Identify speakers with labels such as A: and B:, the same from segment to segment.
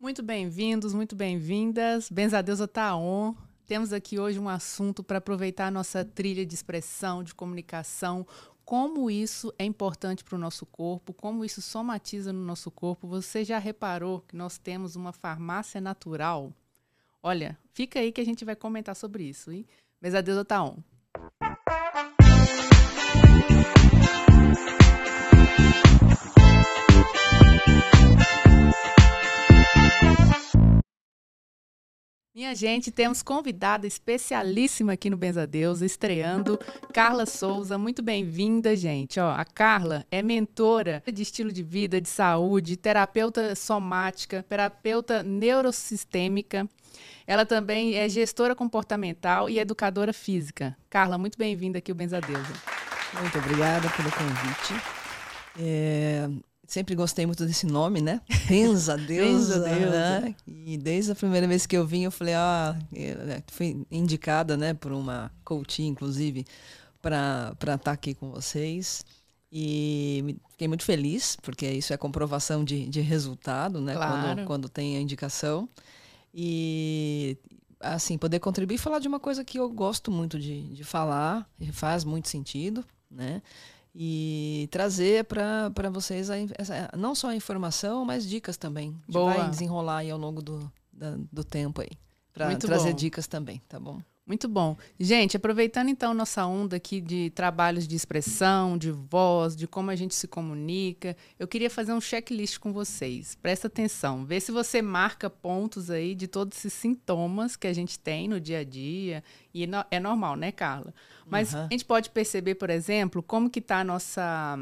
A: Muito bem-vindos, muito bem-vindas. Benzadeusa Taon. Temos aqui hoje um assunto para aproveitar a nossa trilha de expressão, de comunicação, como isso é importante para o nosso corpo, como isso somatiza no nosso corpo. Você já reparou que nós temos uma farmácia natural? Olha, fica aí que a gente vai comentar sobre isso, hein? Benzadeusa Taon. Minha gente, temos convidada especialíssima aqui no Benzadeus, estreando, Carla Souza. Muito bem-vinda, gente. Ó, a Carla é mentora de estilo de vida, de saúde, terapeuta somática, terapeuta neurosistêmica. Ela também é gestora comportamental e educadora física. Carla, muito bem-vinda aqui ao Benzadeusa.
B: Muito obrigada pelo convite. É, Sempre gostei muito desse nome, né? Pensa Deus. Né? E desde a primeira vez que eu vim, eu falei, ah, né, fui indicada, né, por uma coach, inclusive, para estar tá aqui com vocês. E fiquei muito feliz, porque isso é comprovação de, de resultado, né? Claro. Quando, quando tem a indicação. E, assim, poder contribuir e falar de uma coisa que eu gosto muito de, de falar, e faz muito sentido, né? E trazer para vocês a, essa, não só a informação, mas dicas também. Boa. vai desenrolar aí ao longo do, da, do tempo aí. Para trazer bom. dicas também, tá bom?
A: Muito bom. Gente, aproveitando então nossa onda aqui de trabalhos de expressão, de voz, de como a gente se comunica, eu queria fazer um checklist com vocês. Presta atenção, vê se você marca pontos aí de todos esses sintomas que a gente tem no dia a dia. E é normal, né, Carla? Mas uhum. a gente pode perceber, por exemplo, como que está a nossa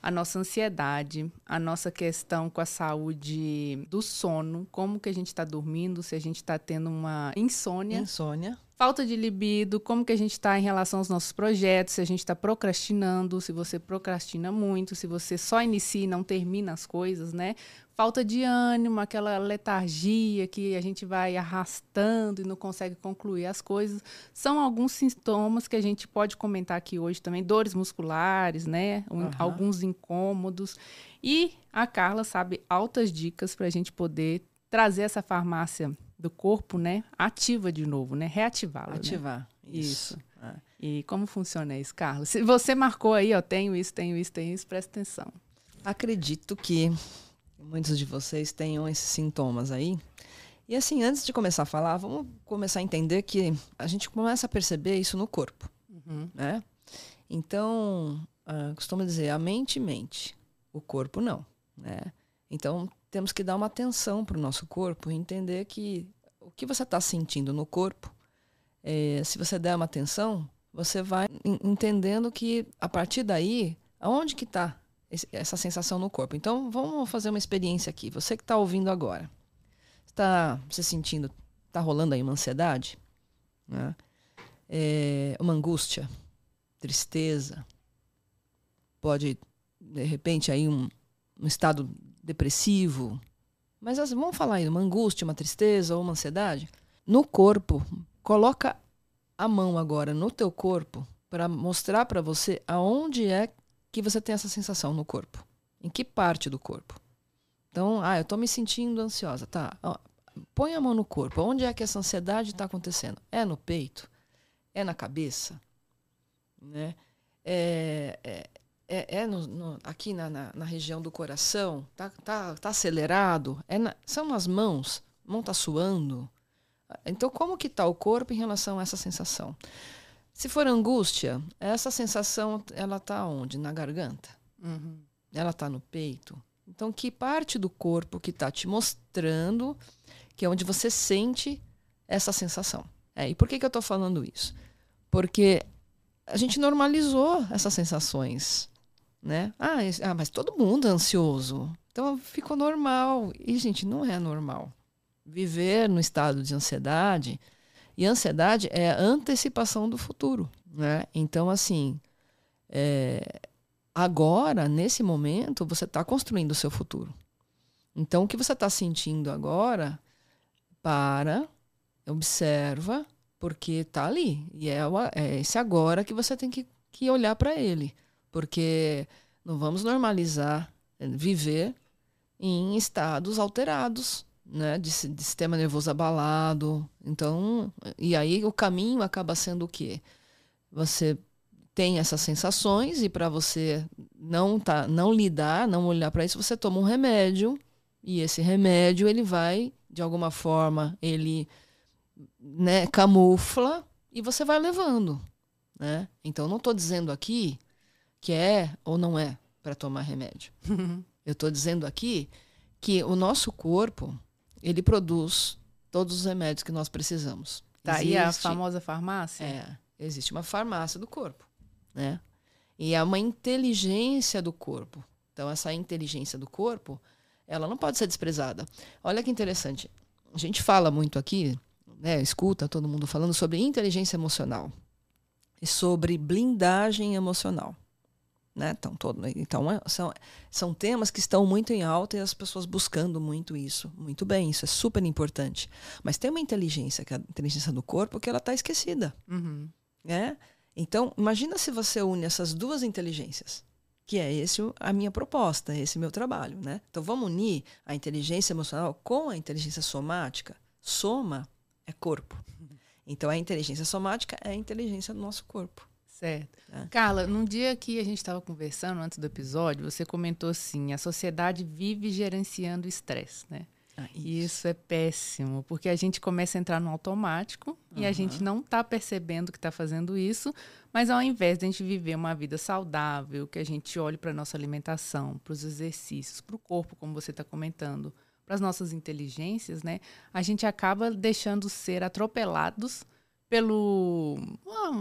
A: a nossa ansiedade, a nossa questão com a saúde do sono, como que a gente está dormindo, se a gente está tendo uma insônia.
B: Insônia.
A: Falta de libido, como que a gente está em relação aos nossos projetos, se a gente está procrastinando, se você procrastina muito, se você só inicia e não termina as coisas, né? Falta de ânimo, aquela letargia que a gente vai arrastando e não consegue concluir as coisas. São alguns sintomas que a gente pode comentar aqui hoje também, dores musculares, né? Uhum. Alguns incômodos. E a Carla sabe altas dicas para a gente poder trazer essa farmácia do corpo, né, ativa de novo, né, reativá-la.
B: Né? Ativar. Né?
A: Isso. isso. É. E como funciona isso, Carlos? Se você marcou aí, ó, tenho isso, tenho isso, tenho isso, presta atenção.
B: Acredito que muitos de vocês tenham esses sintomas aí. E assim, antes de começar a falar, vamos começar a entender que a gente começa a perceber isso no corpo, uhum. né? Então, uh, costumo dizer, a mente mente, o corpo não, né? Então, temos que dar uma atenção para o nosso corpo e entender que o que você está sentindo no corpo, é, se você der uma atenção, você vai entendendo que a partir daí, aonde que está essa sensação no corpo. Então, vamos fazer uma experiência aqui. Você que está ouvindo agora, está se sentindo, está rolando aí uma ansiedade, né? é, uma angústia, tristeza, pode de repente aí um, um estado depressivo, mas assim, vamos falar aí, uma angústia, uma tristeza ou uma ansiedade, no corpo, coloca a mão agora no teu corpo para mostrar para você aonde é que você tem essa sensação no corpo. Em que parte do corpo? Então, ah, eu estou me sentindo ansiosa. Tá, ó, põe a mão no corpo. Onde é que essa ansiedade está acontecendo? É no peito? É na cabeça? Né? É, é, é, é no, no, aqui na, na, na, região do coração, tá, tá, tá acelerado, é na, são nas mãos, a mão está suando. Então, como que está o corpo em relação a essa sensação? Se for angústia, essa sensação ela está onde? Na garganta? Uhum. Ela está no peito? Então, que parte do corpo que está te mostrando que é onde você sente essa sensação? É, e por que, que eu estou falando isso? Porque a gente normalizou essas sensações né? Ah, ah, mas todo mundo é ansioso. Então ficou normal. E, gente, não é normal. Viver no estado de ansiedade. E ansiedade é a antecipação do futuro. Né? Então, assim, é, agora, nesse momento, você está construindo o seu futuro. Então, o que você está sentindo agora, para, observa, porque está ali. E é, é esse agora que você tem que, que olhar para ele. Porque não vamos normalizar eh, viver em estados alterados, né, de, de sistema nervoso abalado. Então, e aí o caminho acaba sendo o quê? Você tem essas sensações e para você não tá, não lidar, não olhar para isso, você toma um remédio e esse remédio ele vai de alguma forma ele né, camufla e você vai levando, né? Então não estou dizendo aqui que é ou não é para tomar remédio. Eu estou dizendo aqui que o nosso corpo ele produz todos os remédios que nós precisamos.
A: Tá aí a famosa farmácia?
B: É, existe uma farmácia do corpo, né? E é uma inteligência do corpo. Então essa inteligência do corpo, ela não pode ser desprezada. Olha que interessante. A gente fala muito aqui, né, escuta todo mundo falando sobre inteligência emocional e sobre blindagem emocional. Né? Então, todo, então é, são, são temas que estão muito em alta e as pessoas buscando muito isso. Muito bem, isso é super importante. Mas tem uma inteligência, que é a inteligência do corpo, que ela está esquecida.
A: Uhum.
B: Né? Então, imagina se você une essas duas inteligências, que é esse a minha proposta, esse meu trabalho. Né? Então, vamos unir a inteligência emocional com a inteligência somática. Soma é corpo. Então, a inteligência somática é a inteligência do nosso corpo.
A: Certo. É. Carla, num dia que a gente estava conversando antes do episódio, você comentou assim: a sociedade vive gerenciando o estresse, né? Ah, isso. Isso é péssimo, porque a gente começa a entrar no automático uhum. e a gente não está percebendo que está fazendo isso, mas ao invés de a gente viver uma vida saudável, que a gente olhe para a nossa alimentação, para os exercícios, para o corpo, como você está comentando, para as nossas inteligências, né? A gente acaba deixando ser atropelados pelo,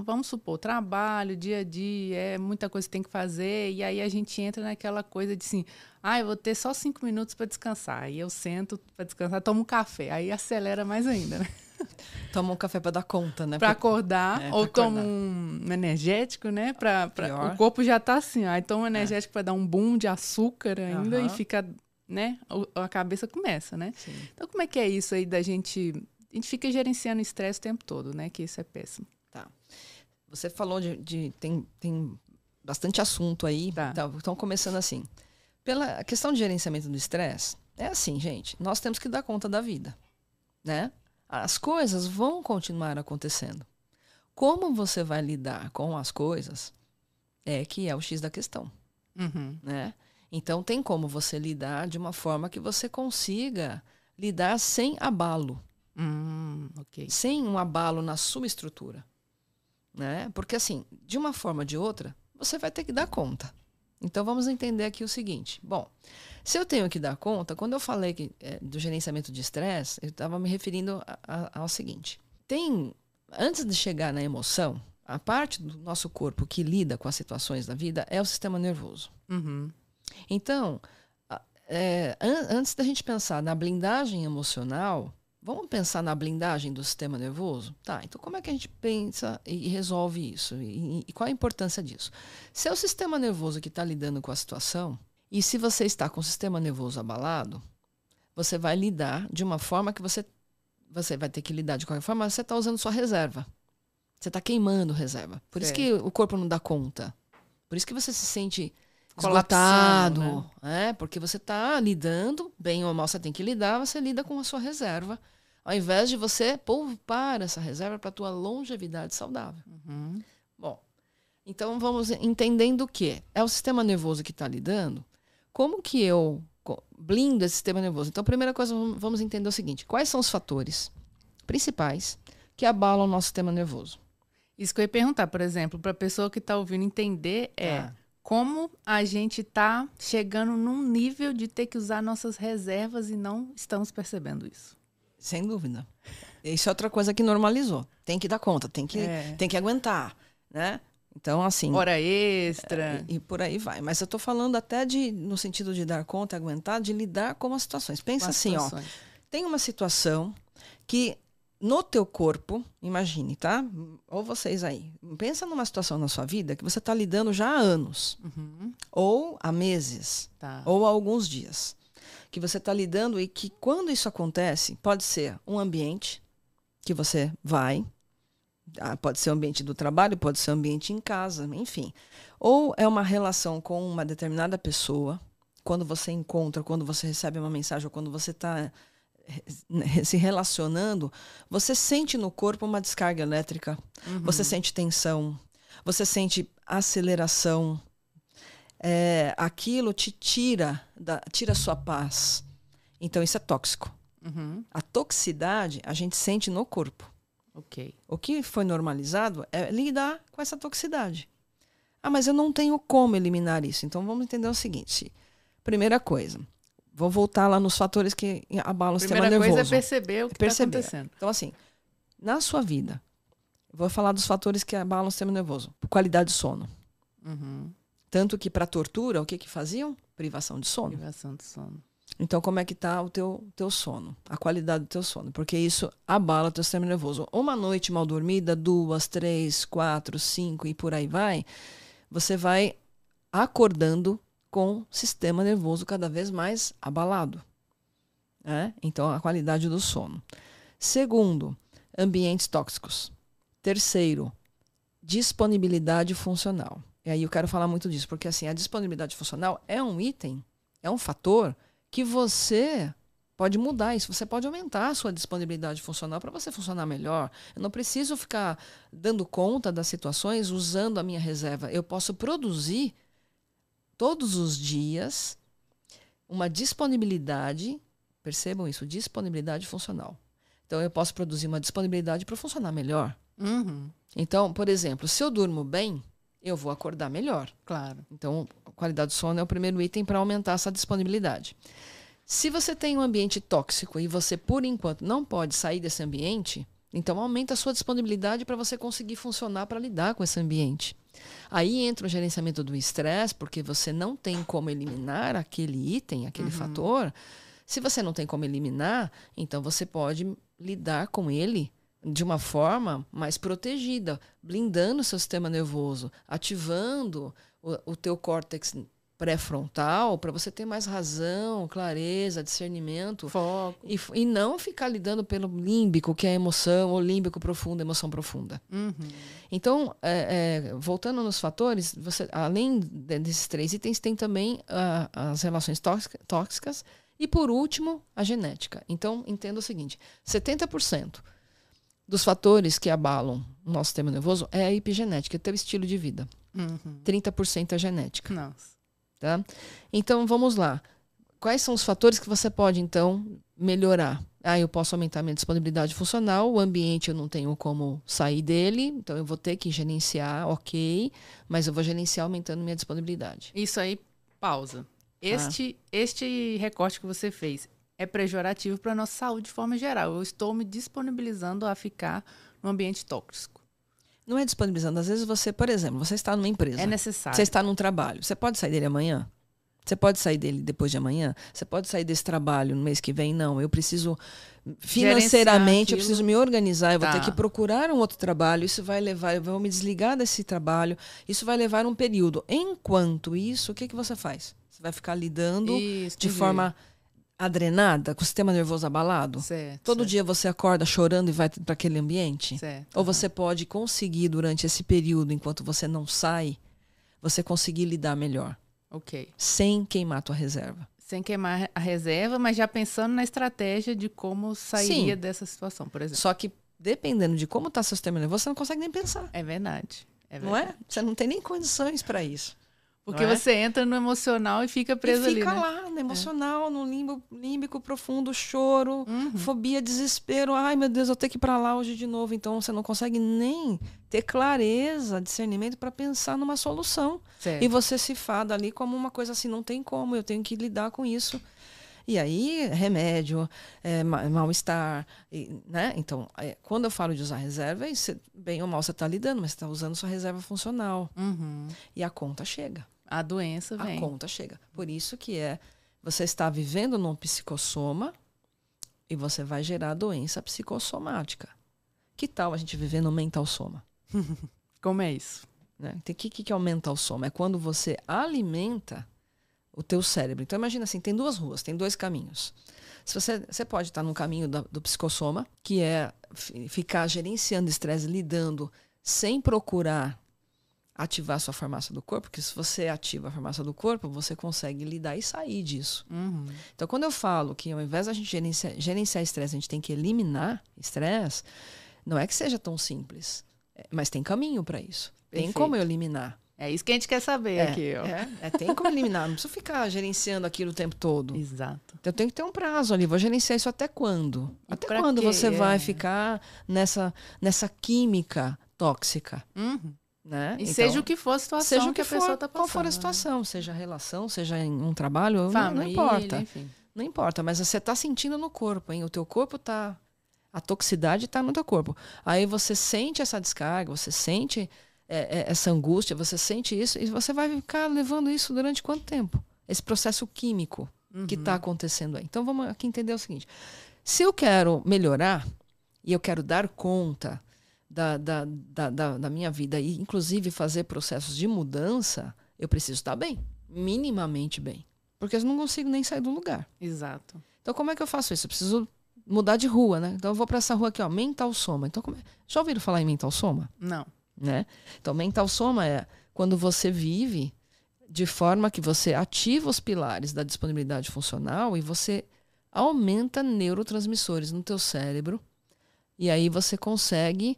A: vamos supor, trabalho, dia a dia, é muita coisa que tem que fazer, e aí a gente entra naquela coisa de assim, ah, eu vou ter só cinco minutos para descansar, aí eu sento para descansar, tomo um café, aí acelera mais ainda, né?
B: Toma um café para dar conta, né?
A: Para acordar, é, ou toma um energético, né? Pra, pra, o corpo já tá assim, aí toma um é. energético é. para dar um boom de açúcar ainda uhum. e fica, né? A cabeça começa, né? Sim. Então, como é que é isso aí da gente a gente fica gerenciando estresse o tempo todo, né? Que isso é péssimo.
B: Tá. Você falou de. de tem, tem bastante assunto aí. Tá. Então, começando assim. Pela questão de gerenciamento do estresse, é assim, gente. Nós temos que dar conta da vida. Né? As coisas vão continuar acontecendo. Como você vai lidar com as coisas é que é o X da questão.
A: Uhum.
B: Né? Então, tem como você lidar de uma forma que você consiga lidar sem abalo.
A: Hum, okay.
B: Sem um abalo na sua estrutura. Né? Porque, assim, de uma forma ou de outra, você vai ter que dar conta. Então, vamos entender aqui o seguinte. Bom, se eu tenho que dar conta, quando eu falei que, é, do gerenciamento de estresse, eu estava me referindo a, a, ao seguinte. Tem, antes de chegar na emoção, a parte do nosso corpo que lida com as situações da vida é o sistema nervoso.
A: Uhum.
B: Então, é, an antes da gente pensar na blindagem emocional, Vamos pensar na blindagem do sistema nervoso? Tá, então como é que a gente pensa e resolve isso? E, e qual a importância disso? Se é o sistema nervoso que está lidando com a situação, e se você está com o sistema nervoso abalado, você vai lidar de uma forma que você, você vai ter que lidar de qualquer forma, você está usando sua reserva. Você está queimando reserva. Por isso que o corpo não dá conta. Por isso que você se sente esgotado. Né? É, porque você está lidando, bem ou mal você tem que lidar, você lida com a sua reserva ao invés de você poupar essa reserva para a tua longevidade saudável.
A: Uhum.
B: Bom, então vamos entendendo o que é o sistema nervoso que está lidando. Como que eu blindo esse sistema nervoso? Então, a primeira coisa, vamos entender o seguinte: quais são os fatores principais que abalam o nosso sistema nervoso?
A: Isso que eu ia perguntar, por exemplo, para a pessoa que está ouvindo entender é ah. Como a gente está chegando num nível de ter que usar nossas reservas e não estamos percebendo isso.
B: Sem dúvida. Isso é outra coisa que normalizou. Tem que dar conta, tem que, é. tem que aguentar, né? Então, assim.
A: Hora extra.
B: É, e, por aí vai. Mas eu estou falando até de, no sentido de dar conta, aguentar, de lidar com as situações. Pensa assim, situações. ó. Tem uma situação que no teu corpo, imagine, tá? Ou vocês aí. Pensa numa situação na sua vida que você está lidando já há anos.
A: Uhum.
B: Ou há meses.
A: Tá.
B: Ou há alguns dias que você está lidando e que quando isso acontece, pode ser um ambiente que você vai, ah, pode ser o ambiente do trabalho, pode ser o ambiente em casa, enfim. Ou é uma relação com uma determinada pessoa, quando você encontra, quando você recebe uma mensagem, ou quando você está se relacionando, você sente no corpo uma descarga elétrica, uhum. você sente tensão, você sente aceleração. É, aquilo te tira da, tira sua paz. Então isso é tóxico. Uhum. A toxicidade a gente sente no corpo.
A: Ok.
B: O que foi normalizado é lidar com essa toxicidade. Ah, mas eu não tenho como eliminar isso. Então vamos entender o seguinte. Primeira coisa, vou voltar lá nos fatores que abalam o sistema nervoso.
A: Primeira coisa é perceber o que está acontecendo.
B: Então assim, na sua vida, vou falar dos fatores que abalam o sistema nervoso. Qualidade de sono. Uhum. Tanto que para tortura, o que que faziam? Privação de sono.
A: Privação de sono.
B: Então, como é que está o teu, teu sono? A qualidade do teu sono? Porque isso abala o teu sistema nervoso. Uma noite mal dormida, duas, três, quatro, cinco e por aí vai, você vai acordando com sistema nervoso cada vez mais abalado. Né? Então, a qualidade do sono. Segundo, ambientes tóxicos. Terceiro, disponibilidade funcional. E aí eu quero falar muito disso, porque assim, a disponibilidade funcional é um item, é um fator que você pode mudar isso. Você pode aumentar a sua disponibilidade funcional para você funcionar melhor. Eu não preciso ficar dando conta das situações usando a minha reserva. Eu posso produzir todos os dias uma disponibilidade, percebam isso, disponibilidade funcional. Então eu posso produzir uma disponibilidade para funcionar melhor. Uhum. Então, por exemplo, se eu durmo bem, eu vou acordar melhor.
A: Claro.
B: Então, a qualidade do sono é o primeiro item para aumentar essa disponibilidade. Se você tem um ambiente tóxico e você, por enquanto, não pode sair desse ambiente, então aumenta a sua disponibilidade para você conseguir funcionar para lidar com esse ambiente. Aí entra o gerenciamento do estresse, porque você não tem como eliminar aquele item, aquele uhum. fator. Se você não tem como eliminar, então você pode lidar com ele de uma forma mais protegida, blindando o seu sistema nervoso, ativando o, o teu córtex pré-frontal para você ter mais razão, clareza, discernimento.
A: Foco.
B: E, e não ficar lidando pelo límbico, que é a emoção, ou límbico profundo, emoção profunda. Uhum. Então, é, é, voltando nos fatores, você, além desses três itens, tem também uh, as relações tóxicas e, por último, a genética. Então, entenda o seguinte: 70% dos fatores que abalam o nosso sistema nervoso é a epigenética, é teu estilo de vida. Uhum. 30% é genética.
A: Nossa.
B: Tá? Então, vamos lá. Quais são os fatores que você pode, então, melhorar? Ah, eu posso aumentar minha disponibilidade funcional, o ambiente eu não tenho como sair dele, então eu vou ter que gerenciar, ok, mas eu vou gerenciar aumentando minha disponibilidade.
A: Isso aí, pausa. Este, ah. este recorte que você fez, é pejorativo para a nossa saúde de forma geral. Eu estou me disponibilizando a ficar no ambiente tóxico.
B: Não é disponibilizando. Às vezes você, por exemplo, você está numa empresa.
A: É necessário.
B: Você está num trabalho. Você pode sair dele amanhã? Você pode sair dele depois de amanhã? Você pode sair desse trabalho no mês que vem? Não. Eu preciso financeiramente, eu preciso me organizar. Eu tá. vou ter tá. que procurar um outro trabalho. Isso vai levar, eu vou me desligar desse trabalho. Isso vai levar um período. Enquanto isso, o que, que você faz? Você vai ficar lidando isso, de forma adrenada, com o sistema nervoso abalado?
A: Certo,
B: Todo
A: certo.
B: dia você acorda chorando e vai para aquele ambiente?
A: Certo,
B: Ou você pode conseguir, durante esse período, enquanto você não sai, você conseguir lidar melhor?
A: Ok.
B: Sem queimar a tua reserva.
A: Sem queimar a reserva, mas já pensando na estratégia de como sairia Sim. dessa situação, por exemplo.
B: Só que, dependendo de como está seu sistema nervoso, você não consegue nem pensar.
A: É verdade. É
B: verdade. Não é? Você não tem nem condições para isso.
A: Porque é? você entra no emocional e fica preso
B: e fica
A: ali.
B: Fica né? lá, no emocional, é. no limbo, límbico profundo, choro, uhum. fobia, desespero. Ai, meu Deus, eu tenho que ir para lá hoje de novo. Então você não consegue nem ter clareza, discernimento para pensar numa solução.
A: Certo.
B: E você se fada ali como uma coisa assim, não tem como, eu tenho que lidar com isso. E aí, remédio, é, mal-estar, né? Então, é, quando eu falo de usar reserva, bem ou mal você está lidando, mas você está usando sua reserva funcional.
A: Uhum.
B: E a conta chega.
A: A doença vem.
B: A conta chega. Por isso que é, você está vivendo num psicossoma e você vai gerar doença psicossomática. Que tal a gente viver no mental soma?
A: Como é isso?
B: Né? O que, que é o mental soma? É quando você alimenta o teu cérebro. Então imagina assim, tem duas ruas, tem dois caminhos. Se você, você pode estar no caminho do, do psicossoma, que é ficar gerenciando estresse, lidando, sem procurar ativar a sua farmácia do corpo, porque se você ativa a farmácia do corpo, você consegue lidar e sair disso.
A: Uhum.
B: Então, quando eu falo que ao invés da gente gerenciar, gerenciar estresse, a gente tem que eliminar estresse, não é que seja tão simples, é, mas tem caminho para isso. Tem como eu eliminar.
A: É isso que a gente quer saber
B: é,
A: aqui. Ó.
B: É, é, tem como eliminar. Não preciso ficar gerenciando aquilo o tempo todo.
A: Exato.
B: Então tem que ter um prazo ali. Vou gerenciar isso até quando? E até quando quê? você vai ficar nessa, nessa química tóxica?
A: Uhum.
B: Né?
A: E então, seja o que for a situação seja o que, que for, a pessoa está passando.
B: Qual for a né? situação, né? seja a relação, seja em um trabalho, Família, não, importa. Enfim. Não importa, mas você está sentindo no corpo, hein? O teu corpo está A toxicidade está no teu corpo. Aí você sente essa descarga, você sente é, é, essa angústia, você sente isso e você vai ficar levando isso durante quanto tempo? Esse processo químico uhum. que está acontecendo aí. Então vamos aqui entender o seguinte: se eu quero melhorar e eu quero dar conta da, da, da, da, da minha vida e, inclusive, fazer processos de mudança, eu preciso estar bem, minimamente bem. Porque eu não consigo nem sair do lugar.
A: Exato.
B: Então, como é que eu faço isso? Eu preciso mudar de rua, né? Então, eu vou para essa rua aqui, ó, mental soma. Então, como é? já ouviram falar em mental soma?
A: Não.
B: Né? Então, mental soma é quando você vive de forma que você ativa os pilares da disponibilidade funcional e você aumenta neurotransmissores no teu cérebro e aí você consegue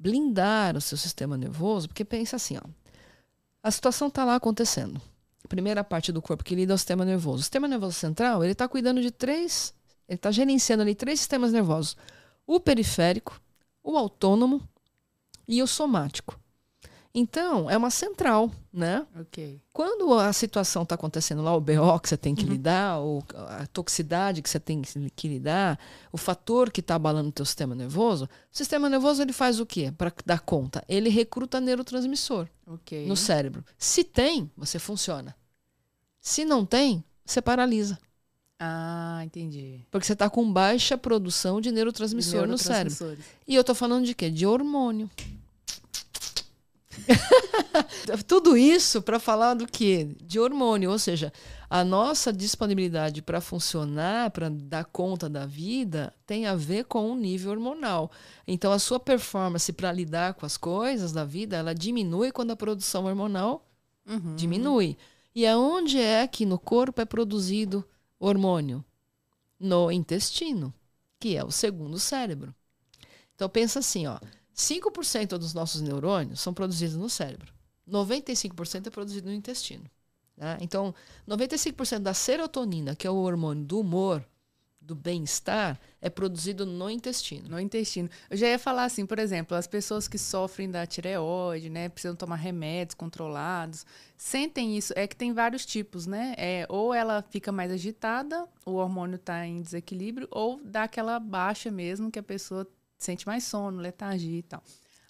B: blindar o seu sistema nervoso, porque pensa assim, ó, a situação está lá acontecendo. primeira parte do corpo que lida é o sistema nervoso. O sistema nervoso central, ele está cuidando de três, ele está gerenciando ali três sistemas nervosos: o periférico, o autônomo e o somático. Então, é uma central, né?
A: Ok.
B: Quando a situação está acontecendo lá, o BO que você tem que uhum. lidar, ou a toxicidade que você tem que lidar, o fator que está abalando o teu sistema nervoso, o sistema nervoso ele faz o quê para dar conta? Ele recruta neurotransmissor
A: okay.
B: no cérebro. Se tem, você funciona. Se não tem, você paralisa.
A: Ah, entendi.
B: Porque você está com baixa produção de neurotransmissor no cérebro. E eu estou falando de quê? De hormônio. Tudo isso para falar do quê? De hormônio, ou seja, a nossa disponibilidade para funcionar, para dar conta da vida, tem a ver com o nível hormonal. Então, a sua performance para lidar com as coisas da vida, ela diminui quando a produção hormonal uhum. diminui. E aonde é que no corpo é produzido hormônio? No intestino, que é o segundo cérebro. Então pensa assim, ó, 5% dos nossos neurônios são produzidos no cérebro. 95% é produzido no intestino. Né? Então, 95% da serotonina, que é o hormônio do humor, do bem-estar, é produzido no intestino.
A: No intestino. Eu já ia falar assim, por exemplo, as pessoas que sofrem da tireoide, né, precisam tomar remédios controlados, sentem isso. É que tem vários tipos, né? É, ou ela fica mais agitada, o hormônio está em desequilíbrio, ou dá aquela baixa mesmo que a pessoa sente mais sono, letargia e tal.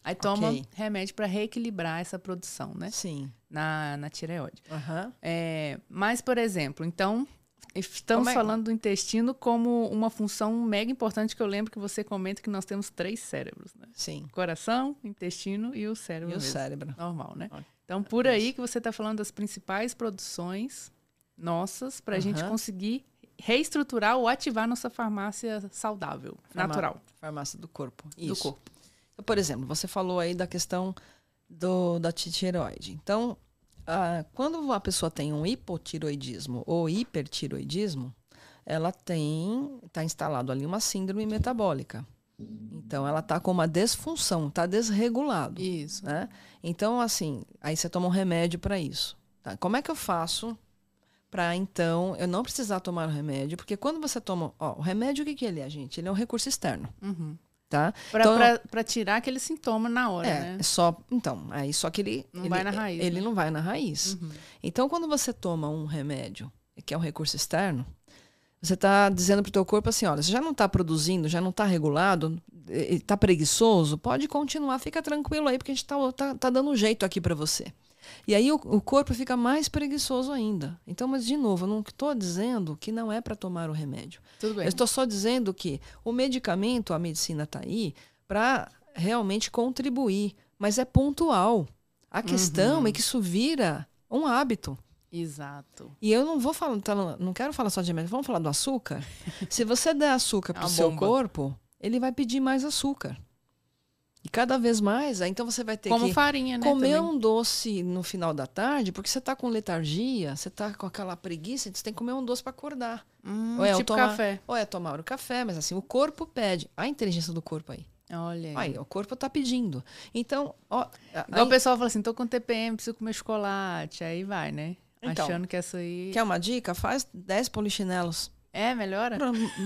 A: Aí toma okay. remédio para reequilibrar essa produção, né?
B: Sim.
A: Na, na tireoide.
B: Uhum.
A: É, mas, por exemplo, então, estamos é? falando do intestino como uma função mega importante que eu lembro que você comenta que nós temos três cérebros, né?
B: Sim.
A: Coração, intestino e o cérebro.
B: E
A: mesmo.
B: o cérebro.
A: Normal, né? Então, por aí que você está falando das principais produções nossas para a uhum. gente conseguir reestruturar ou ativar nossa farmácia saudável, Farmá natural.
B: Farmácia do corpo.
A: Isso. Do corpo.
B: Então, por exemplo, você falou aí da questão do, da tireoide. Então, ah, quando a pessoa tem um hipotiroidismo ou hipertiroidismo, ela tem, está instalado ali uma síndrome metabólica. Então, ela está com uma desfunção, está desregulado.
A: Isso.
B: Né? Então, assim, aí você toma um remédio para isso. Tá? Como é que eu faço para então eu não precisar tomar o remédio, porque quando você toma, ó, o remédio o que, que ele é, gente? Ele é um recurso externo.
A: Uhum.
B: Tá?
A: Para então, tirar aquele sintoma na hora,
B: é,
A: né?
B: É só, então, aí só que ele
A: não
B: ele,
A: vai na raiz.
B: Ele
A: né?
B: não vai na raiz. Uhum. Então, quando você toma um remédio, que é um recurso externo, você está dizendo para o teu corpo assim, olha, você já não está produzindo, já não está regulado, está preguiçoso, pode continuar, fica tranquilo aí, porque a gente está tá, tá dando um jeito aqui para você. E aí o, o, corpo fica mais preguiçoso ainda. Então, mas de novo, eu não estou dizendo que não é para tomar o remédio.
A: Tudo bem.
B: Eu estou só dizendo que o medicamento, a medicina está aí para realmente contribuir, mas é pontual. A questão uhum. é que isso vira um hábito.
A: Exato.
B: E eu não vou falar, tá, não quero falar só de remédio, vamos falar do açúcar. Se você der açúcar é para o seu corpo, ele vai pedir mais açúcar. E cada vez mais, então você vai ter
A: Como
B: que
A: farinha, né,
B: comer
A: também.
B: um doce no final da tarde, porque você está com letargia, você está com aquela preguiça, então você tem que comer um doce para acordar.
A: Hum,
B: ou é
A: tipo
B: tomar,
A: café.
B: Ou é tomar o café, mas assim, o corpo pede. A inteligência do corpo aí.
A: Olha aí.
B: Aí, o corpo está pedindo. Então, ó, aí,
A: o pessoal fala assim, tô com TPM, preciso comer chocolate. Aí vai, né?
B: Então,
A: Achando que essa aí...
B: quer uma dica? Faz 10 polichinelos.
A: É, melhora?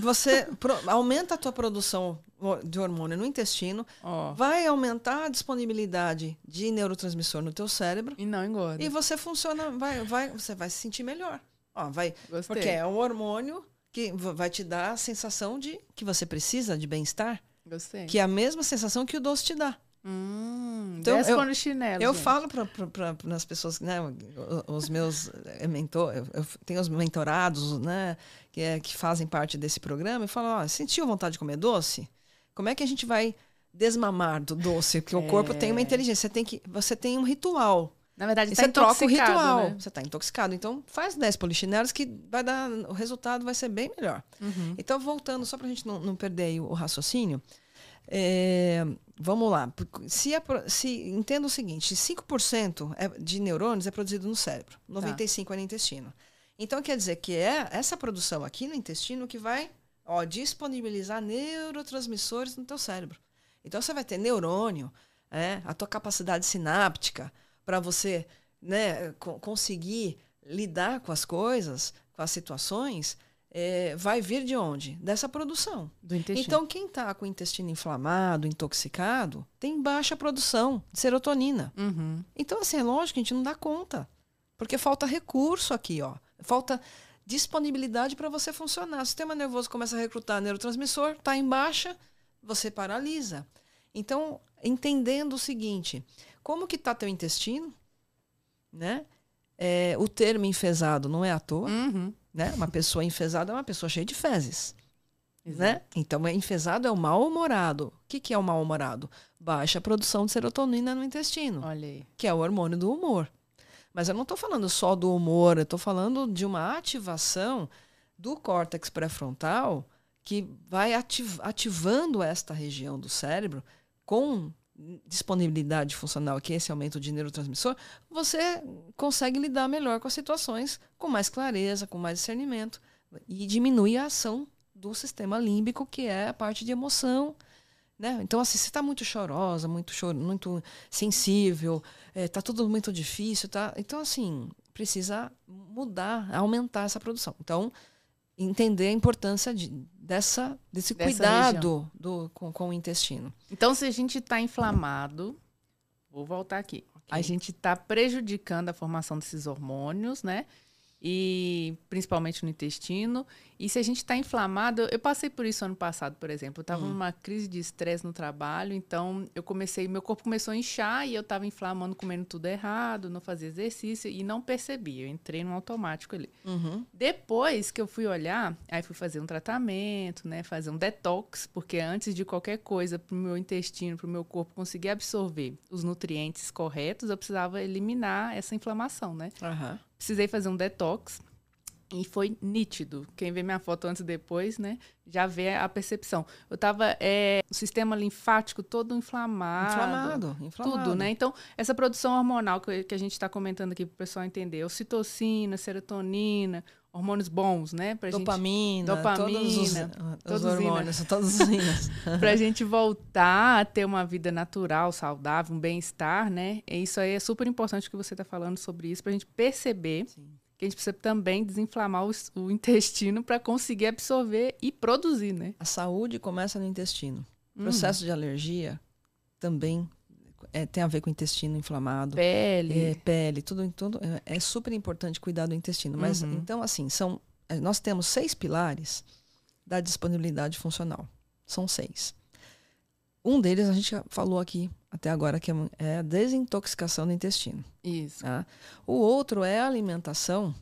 B: Você pro- aumenta a tua produção de hormônio no intestino,
A: Ó,
B: vai aumentar a disponibilidade de neurotransmissor no teu cérebro
A: e não engorda.
B: e você funciona, vai, vai, você vai se sentir melhor. Ó, vai,
A: Gostei.
B: porque é um hormônio que vai te dar a sensação de que você precisa de bem-estar,
A: Gostei.
B: que é a mesma sensação que o doce te dá.
A: Hum,
B: Então, eu-
A: chinelo,
B: Eu
A: gente.
B: falo para as pessoas, né, o- os meus eh, mentor, eu eu tenho os mentorados, né, que, é, que fazem parte desse programa, e falo, ó, sentiu vontade de comer doce? Como é que a gente vai desmamar do doce? Porque o corpo tem uma
A: É.
B: inteligência, você tem, que, você tem um ritual.
A: Na verdade,
B: E
A: tá
B: você troca o ritual.
A: né?
B: Você está intoxicado. Então, faz 10 polichinelos que vai dar, o resultado vai ser bem melhor.
A: Uhum.
B: Então, voltando, só para a gente não, não perder o, o raciocínio, é, vamos lá. Se, pro- se entenda o seguinte: 5% é- de neurônios é produzido no cérebro, 95% é no intestino. Então, quer dizer que é essa produção aqui no intestino que vai ó, disponibilizar neurotransmissores no teu cérebro. Então, você vai ter neurônio, é, a tua capacidade sináptica para você né, co- conseguir lidar com as coisas, com as situações, é, vai vir de onde? Dessa produção.
A: Do intestino.
B: Então, quem está com o intestino inflamado, intoxicado, tem baixa produção de serotonina.
A: Uhum.
B: Então, assim, é lógico que a gente não dá conta. Porque falta recurso aqui, ó. Falta disponibilidade para você funcionar. O sistema nervoso começa a recrutar neurotransmissor, está em baixa, você paralisa. Então, entendendo o seguinte, como que está teu intestino, né? É, o termo enfesado não é à toa,
A: Uhum.
B: né? Uma pessoa enfesada é uma pessoa cheia de fezes
A: Exato.
B: né? Então, é enfesado é o mal-humorado. O que, que é o mal-humorado? Baixa produção de serotonina no intestino, que é o hormônio do humor. Mas eu não estou falando só do humor, eu estou falando de uma ativação do córtex pré-frontal que vai ativ- ativando esta região do cérebro com disponibilidade funcional, que é esse aumento de neurotransmissor, você consegue lidar melhor com as situações com mais clareza, com mais discernimento e diminui a ação do sistema límbico, que é a parte de emoção. Né? Então, assim, você está muito chorosa, muito, chor muito sensível, está tudo muito difícil. Tá? Então, assim, precisa mudar, aumentar essa produção. Então, entender a importância de, dessa, desse
A: Dessa
B: cuidado do, com, com o intestino.
A: Então, se a gente está inflamado, vou voltar aqui. A gente está prejudicando a formação desses hormônios, né? E principalmente no intestino. E se a gente está inflamado, eu- passei por isso ano passado, por exemplo. Eu estava numa crise de estresse no trabalho, então eu comecei, meu corpo começou a inchar e eu estava inflamando, comendo tudo errado, não fazia exercício e não percebi. Eu entrei no automático ali.
B: Uhum.
A: Depois que eu fui olhar, aí fui fazer um tratamento, né? Fazer um detox, porque antes de qualquer coisa para o meu intestino, para o meu corpo conseguir absorver os nutrientes corretos, eu precisava eliminar essa inflamação, né?
B: Aham.
A: Precisei fazer um detox e foi nítido. Quem vê minha foto antes e depois, né? Já vê a percepção. Eu tava, é, o sistema linfático todo inflamado.
B: Inflamado, inflamado.
A: Tudo, né? Então, essa produção hormonal que, que a gente está comentando aqui para o pessoal entender, ocitocina, serotonina, hormônios bons, né? Pra
B: Dopamina,
A: Dopamina,
B: todos os,
A: todos
B: os hormônios, todos os hinos.
A: gente, pra gente voltar a ter uma vida natural, saudável, um bem-estar, né? E isso aí é super importante que você está falando sobre isso, pra gente perceber que a gente precisa também desinflamar o, o intestino para conseguir absorver e produzir, né?
B: A saúde começa no intestino. O
A: Hum.
B: processo de alergia também é, tem a ver com o intestino inflamado.
A: Pele.
B: É, pele, tudo, tudo é, é super importante cuidar do intestino. Mas
A: Uhum.
B: então assim são é, nós temos seis pilares da disponibilidade funcional. São seis. Um deles a gente já falou aqui até agora que é, é a desintoxicação do intestino.
A: Isso.
B: Tá? O outro é a alimentação,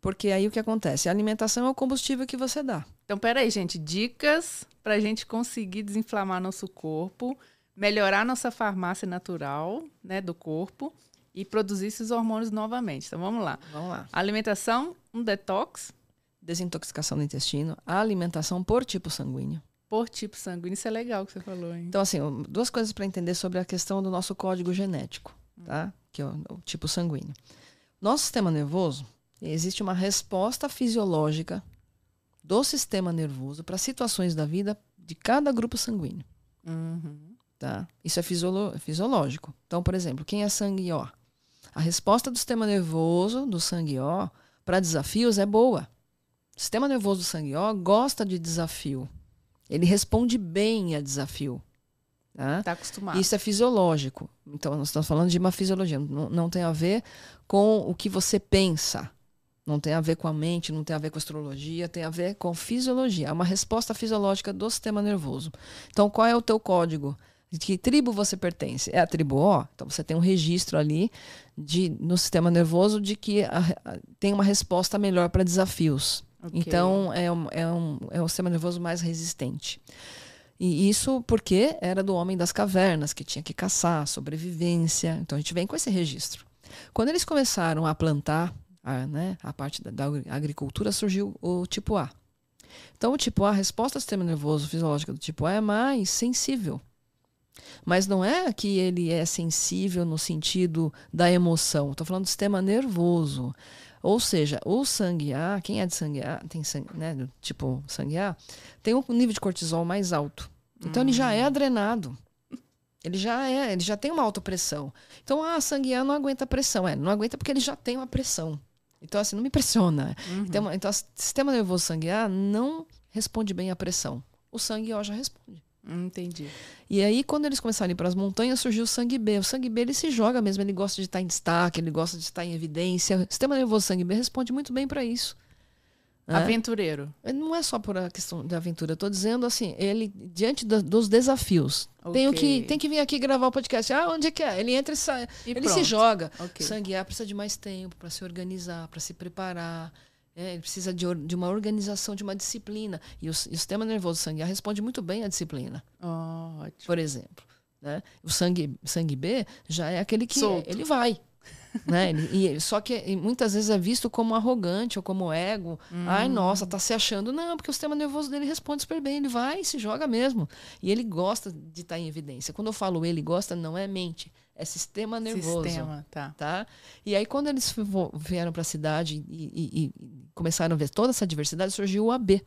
B: porque aí o que acontece? A alimentação é o combustível que você dá.
A: Então, peraí, gente. Dicas para a gente conseguir desinflamar nosso corpo, melhorar nossa farmácia natural né, do corpo e produzir esses hormônios novamente. Então, vamos lá.
B: Vamos lá.
A: Alimentação, um detox.
B: Desintoxicação do intestino, a alimentação por tipo sanguíneo.
A: Por tipo sanguíneo, isso é legal que você falou, hein?
B: Então, assim, duas coisas para entender sobre a questão do nosso código genético, tá? Que é o, o tipo sanguíneo. Nosso sistema nervoso, existe uma resposta fisiológica do sistema nervoso para situações da vida de cada grupo sanguíneo.
A: Uhum.
B: Tá? Isso é fisiológico. Então, por exemplo, quem é sangue O? A resposta do sistema nervoso do sangue O para desafios é boa. O sistema nervoso do sangue O gosta de desafio. Ele responde bem a desafio. Tá?
A: Tá acostumado.
B: Isso é fisiológico. Então, nós estamos falando de uma fisiologia. Não, não tem a ver com o que você pensa. Não tem a ver com a mente, não tem a ver com astrologia, tem a ver com fisiologia. É uma resposta fisiológica do sistema nervoso. Então, qual é o teu código? De que tribo você pertence? É a tribo O? Então, você tem um registro ali de, no sistema nervoso de que a, a, tem uma resposta melhor para desafios. Okay. Então, é um, é, um, é um sistema nervoso mais resistente. E isso porque era do homem das cavernas, que tinha que caçar, sobrevivência. Então, a gente vem com esse registro. Quando eles começaram a plantar a, né, a parte da, da, agricultura, surgiu o tipo A. Então, o tipo A, a resposta ao sistema nervoso fisiológico do tipo A é mais sensível. Mas não é que ele é sensível no sentido da emoção. Estou falando do sistema nervoso. Ou seja, o sangue A, quem é de sangue A, tem sangue, né, tipo sangue A, tem um nível de cortisol mais alto. Então uhum. ele já é hum. drenado. Ele já é, ele já tem uma alta pressão. Então, ah, sangue A não aguenta pressão. É, não aguenta porque ele já tem uma pressão. Então, assim, não me pressiona. Uhum. Então, então, o sistema nervoso sangue A não responde bem à pressão. O sangue O já responde.
A: Entendi.
B: E aí, quando eles começaram a ir para as montanhas, surgiu o sangue B. O sangue B ele se joga mesmo, ele gosta de estar em destaque, ele gosta de estar em evidência. O sistema nervoso sangue B responde muito bem para isso.
A: Né? Aventureiro.
B: Não é só por a questão da aventura. Estou dizendo assim, ele, diante do, dos desafios, okay. tenho que, tem que vir aqui gravar o podcast. Ah, onde é que é? Ele entra e sai. E ele pronto. se joga. Okay. Sangue A precisa de mais tempo para se organizar, para se preparar. É, ele precisa de, de, uma organização, de uma disciplina. E o, e o sistema nervoso sangue A responde muito bem à disciplina.
A: Oh, ótimo.
B: Por exemplo. Né? O sangue, sangue B já é aquele que Solto. ele vai né? E, só que muitas vezes é visto como arrogante ou como ego. Hum. Ai, nossa, tá se achando. Não, porque o sistema nervoso dele responde super bem. Ele vai e se joga mesmo. E ele gosta de estar tá em evidência. Quando eu falo ele gosta, não é mente. É sistema nervoso. Sistema,
A: tá.
B: tá? E aí, quando eles vieram para a cidade e, e, e, começaram a ver toda essa diversidade, surgiu o AB.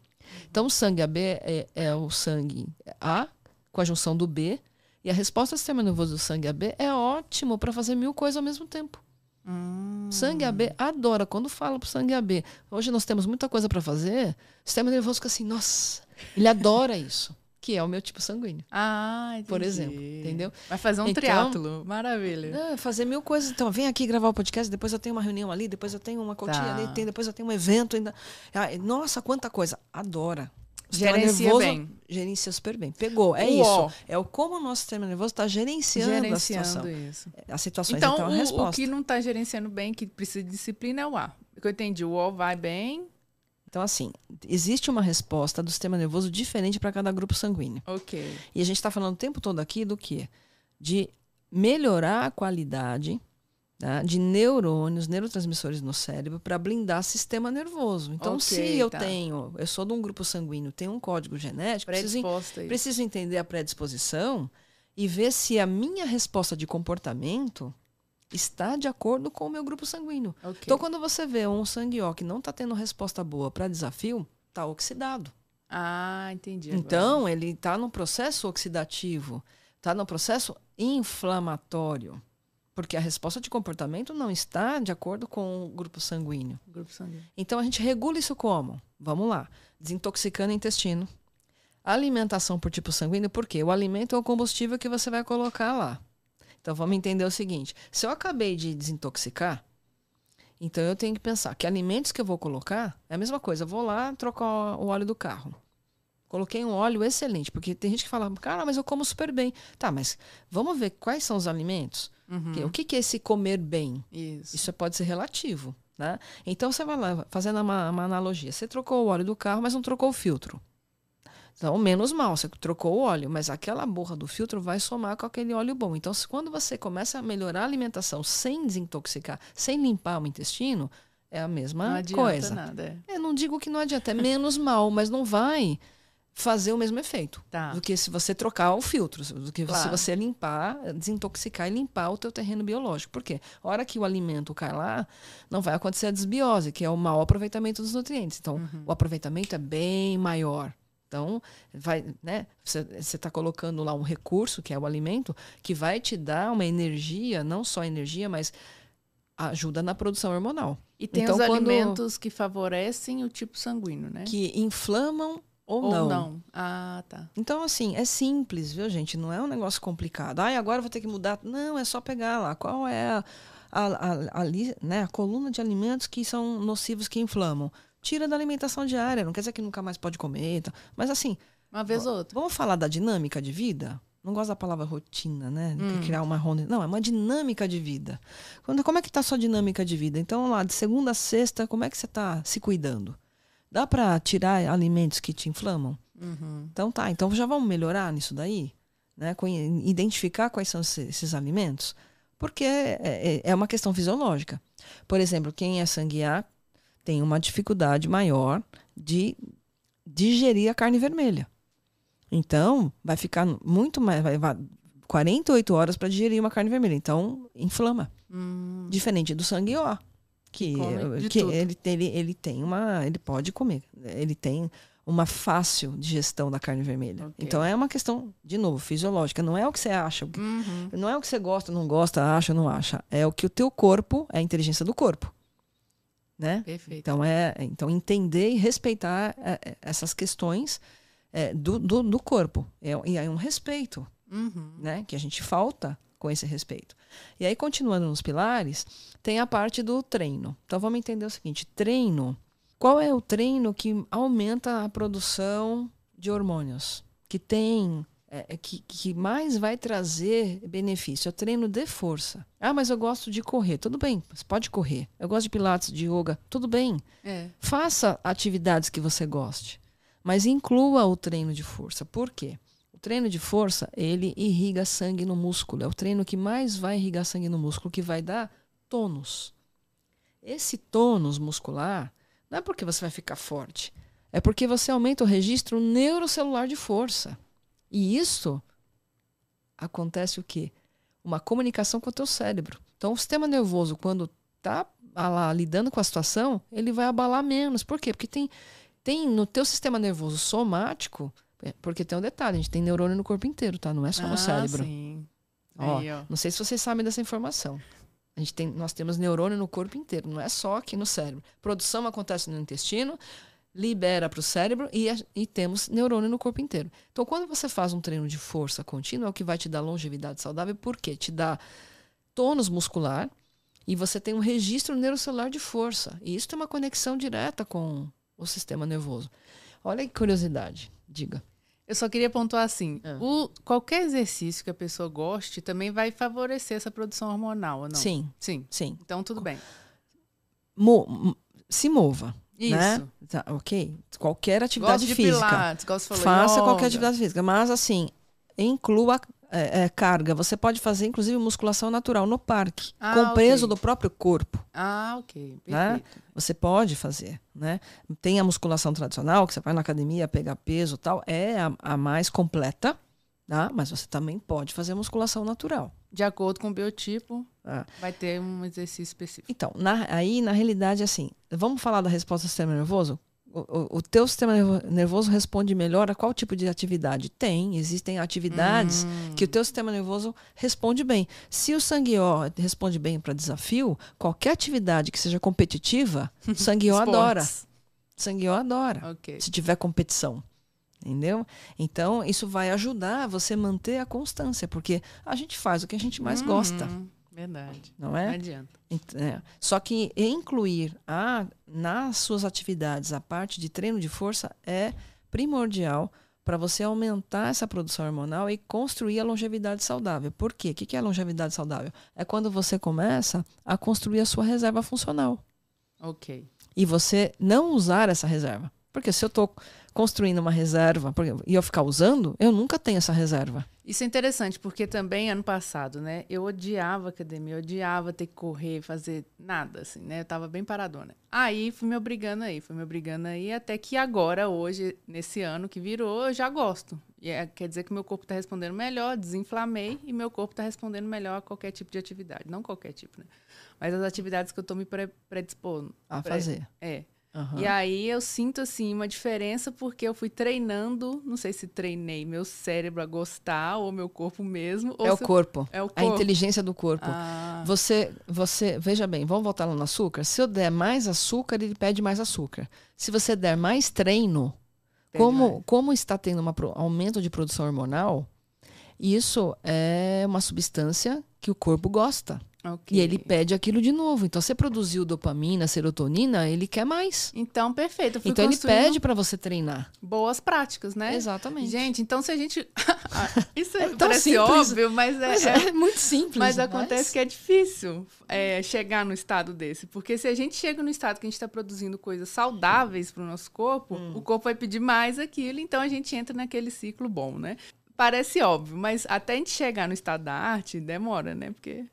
B: Então, o sangue AB é, é o sangue A com a junção do B. E a resposta do sistema nervoso do sangue AB é ótimo para fazer mil coisas ao mesmo tempo.
A: Hum.
B: Sangue AB adora. Quando fala pro sangue AB, hoje nós temos muita coisa para fazer, o sistema nervoso fica assim, nossa, ele adora isso. Que é o meu tipo sanguíneo.
A: Ah, entendi.
B: Por exemplo, entendeu?
A: Vai fazer um então, triatlo. Maravilha.
B: É, fazer mil coisas. Então, vem aqui gravar o podcast, depois eu tenho uma reunião ali, depois eu tenho uma cotinha tá. ali, depois eu tenho um evento ainda. nossa, quanta coisa. Adora.
A: Gerencia nervoso, bem.
B: Gerencia super bem. Pegou. É Uou. isso. É o como o nosso sistema nervoso está gerenciando, gerenciando, a situação.
A: Isso.
B: As situações,
A: então,
B: então a
A: o,
B: resposta.
A: o que não está gerenciando bem, que precisa de disciplina, é o A. O que eu entendi, o O vai bem.
B: Então, assim, existe uma resposta do sistema nervoso diferente para cada grupo sanguíneo.
A: Ok.
B: E a gente está falando o tempo todo aqui do quê? De melhorar a qualidade tá? de neurônios, neurotransmissores no cérebro para blindar sistema nervoso. Então, okay, se eu tá. tenho, eu sou de um grupo sanguíneo, tenho um código genético, preciso, preciso entender a predisposição e ver se a minha resposta de comportamento está de acordo com o meu grupo sanguíneo.
A: Okay.
B: Então, quando você vê um sangue O que não está tendo resposta boa para desafio, está oxidado.
A: Ah, entendi.
B: Agora. Então, ele está no processo oxidativo, está no processo inflamatório. Porque a resposta de comportamento não está de acordo com o grupo sanguíneo.
A: Grupo sanguíneo.
B: Então a gente regula isso como? Vamos lá. Desintoxicando o intestino. Alimentação por tipo sanguíneo, porque o alimento é o combustível que você vai colocar lá. Então vamos entender o seguinte: se eu acabei de desintoxicar, então eu tenho que pensar que alimentos que eu vou colocar é a mesma coisa. Eu vou lá trocar o óleo do carro. Coloquei um óleo excelente, porque tem gente que fala, cara, mas eu como super bem. Tá, mas vamos ver quais são os alimentos Uhum. O que, que é esse comer bem?
A: Isso.
B: Isso pode ser relativo. Né? Então você vai lá, fazendo uma, uma analogia. Você trocou o óleo do carro, mas não trocou o filtro. Então, menos mal, você trocou o óleo, mas aquela borra do filtro vai somar com aquele óleo bom. Então, se, quando você começa a melhorar a alimentação sem desintoxicar, sem limpar o intestino, é a mesma
A: não
B: coisa.
A: Nada,
B: é. Eu não digo que não adianta, é menos mal, mas não vai fazer o mesmo efeito
A: Tá.
B: do que se você trocar o filtro, do que se
A: Claro.
B: você limpar, desintoxicar e limpar o teu terreno biológico. Por quê? A hora que o alimento cai lá, não vai acontecer a desbiose, que é o mau aproveitamento dos nutrientes. Então,
A: Uhum.
B: o aproveitamento é bem maior. Então, vai, né? Você está colocando lá um recurso, que é o alimento, que vai te dar uma energia, não só energia, mas ajuda na produção hormonal.
A: E tem
B: Então,
A: os
B: quando-
A: alimentos que favorecem o tipo sanguíneo, né?
B: Que inflamam ou,
A: Ou
B: não.
A: não. Ah, tá.
B: Então, assim, é simples, viu, gente? Não é um negócio complicado. Ai, agora vou ter que mudar. Não, é só pegar lá. Qual é a, a, a, a né, a coluna de alimentos que são nocivos, que inflamam? Tira da alimentação diária. Não quer dizer que nunca mais pode comer. tal. Mas, assim,
A: Uma vez ou outra.
B: vamos falar da dinâmica de vida? Não gosto da palavra rotina, né? Não
A: Hum.
B: criar uma ronda. Não, é uma dinâmica de vida. Quando, como é que tá a sua dinâmica de vida? Então, lá, de segunda a sexta, como é que você está se cuidando? Dá para tirar alimentos que te inflamam?
A: Uhum.
B: Então tá, então já vamos melhorar nisso daí, né? Identificar quais são esse- esses alimentos, porque é, é- é uma questão fisiológica. Por exemplo, quem é sangue A tem uma dificuldade maior de digerir a carne vermelha. Então, vai ficar muito mais. Vai, vai 48 horas para digerir uma carne vermelha. Então, inflama.
A: Hum,
B: Diferente do sangue O, que, que ele, ele, ele tem uma. Ele pode comer. Ele tem uma fácil digestão da carne vermelha.
A: Ok.
B: Então é uma questão, de novo, fisiológica. Não é o que você acha.
A: uhum.
B: Não é o que você gosta, não gosta, acha, não acha. É o que o teu corpo, é a inteligência do corpo. Né?
A: Perfeito.
B: Então, é, então entender e respeitar é, é, essas questões é, do, do, do corpo. É, e é um respeito
A: Uhum.
B: né? Que a gente falta com esse respeito. E aí, continuando nos pilares, tem a parte do treino. Então, vamos entender o seguinte: treino. Qual é o treino que aumenta a produção de hormônios? Que tem. É, é, que, que mais vai trazer benefício? É o treino de força. Ah, mas eu gosto de correr. Tudo bem, você pode correr. Eu gosto de pilates, de yoga. Tudo bem.
A: É.
B: Faça atividades que você goste, mas inclua o treino de força. Por quê? O treino de força, ele irriga sangue no músculo. É o treino que mais vai irrigar sangue no músculo, que vai dar tônus. Esse tônus muscular não é porque você vai ficar forte, é porque você aumenta o registro neurocelular de força. E isso acontece o quê? Uma comunicação com o teu cérebro. Então, o sistema nervoso, quando está lá lidando com a situação, ele vai abalar menos. Por quê? Porque tem, tem no teu sistema nervoso somático, é, porque tem um detalhe, a gente tem neurônio no corpo inteiro, tá? Não é só no
A: ah,
B: cérebro.
A: Sim.
B: Ó,
A: Aí, ó.
B: Não sei se vocês sabem dessa informação. A gente tem, nós temos neurônio no corpo inteiro, não é só aqui no cérebro. Produção acontece no intestino, libera para o cérebro e, e temos neurônio no corpo inteiro. Então, quando você faz um treino de força contínua, é o que vai te dar longevidade saudável, porque te dá tônus muscular e você tem um registro neurocelular de força. E isso tem uma conexão direta com o sistema nervoso. Olha que curiosidade, diga.
A: Eu só queria pontuar assim:
B: Ah.
A: o, qualquer exercício que a pessoa goste também vai favorecer essa produção hormonal, ou não?
B: Sim,
A: Sim.
B: sim.
A: Então, tudo bem.
B: Mo- se mova.
A: Isso.
B: Né? Tá, ok. Qualquer atividade
A: Gosto de
B: física.
A: pilates, igual você falou,
B: Faça
A: yoga.
B: qualquer atividade física. Mas, assim, inclua é, é, carga. Você pode fazer, inclusive, musculação natural no parque,
A: Ah,
B: com peso do próprio corpo.
A: Ah, ok.
B: Né?
A: Perfeito.
B: Você pode fazer, né? Tem a musculação tradicional, que você vai na academia pegar peso e tal. É a, a mais completa, tá? Mas você também pode fazer musculação natural.
A: De acordo com o biotipo,
B: Ah.
A: vai ter um exercício específico.
B: Então, na- aí, na realidade, assim, vamos falar da resposta do sistema nervoso? O, o- o teu sistema nervo- nervoso responde melhor a qual tipo de atividade? Tem, existem atividades
A: Hum,
B: que o teu sistema nervoso responde bem. Se o sangue O responde bem para desafio, qualquer atividade que seja competitiva, o sangue O adora. Sangue O adora.
A: Ok.
B: Se tiver competição. Entendeu? Então, isso vai ajudar você a manter a constância, porque a gente faz o que a gente mais gosta,
A: Uhum, Verdade.
B: não
A: Não
B: é?
A: adianta.
B: Ent- é. Só que incluir a, nas suas atividades a parte de treino de força é primordial para você aumentar essa produção hormonal e construir a longevidade saudável. Por quê? O que que é longevidade saudável? É quando você começa a construir a sua reserva funcional
A: Ok.
B: e você não usar essa reserva. Porque se eu estou construindo uma reserva e eu ficar usando, eu nunca tenho essa reserva.
A: Isso é interessante, porque também ano passado, né? Eu odiava academia, eu odiava ter que correr, fazer nada, assim, né? Eu tava bem paradona. Aí fui me obrigando aí, fui me obrigando aí, até que agora, hoje, nesse ano que virou, eu já gosto. E é, quer dizer que meu corpo está respondendo melhor, desinflamei e meu corpo está respondendo melhor a qualquer tipo de atividade. Não qualquer tipo, né? Mas as atividades que eu estou me predispondo.
B: A fazer.
A: É. Uhum. E aí eu sinto assim uma diferença porque eu fui treinando, não sei se treinei meu cérebro a gostar ou meu corpo mesmo.
B: é, o
A: corpo.
B: é o corpo. A inteligência do corpo. Ah. Você, você, veja bem, vamos voltar lá no açúcar. Se eu der mais açúcar, ele pede mais açúcar. Se você der mais treino, como, como está tendo um aumento de produção hormonal, isso é uma substância que o corpo gosta. Okay. E ele pede aquilo de novo. Então, você produziu dopamina, serotonina, ele quer mais.
A: Então, perfeito.
B: então, ele pede para você treinar.
A: Boas práticas, né?
B: Exatamente.
A: Gente, então se a gente. Ah, isso é parece simples. óbvio, mas é,
B: mas é, é, muito simples.
A: Mas acontece mas... que é difícil é, chegar no estado desse. Porque se a gente chega no estado que a gente está produzindo coisas saudáveis para o nosso corpo, hum. o corpo vai pedir mais aquilo, então a gente entra naquele ciclo bom, né? Parece óbvio, mas até a gente chegar no estado da arte, demora, né? Porque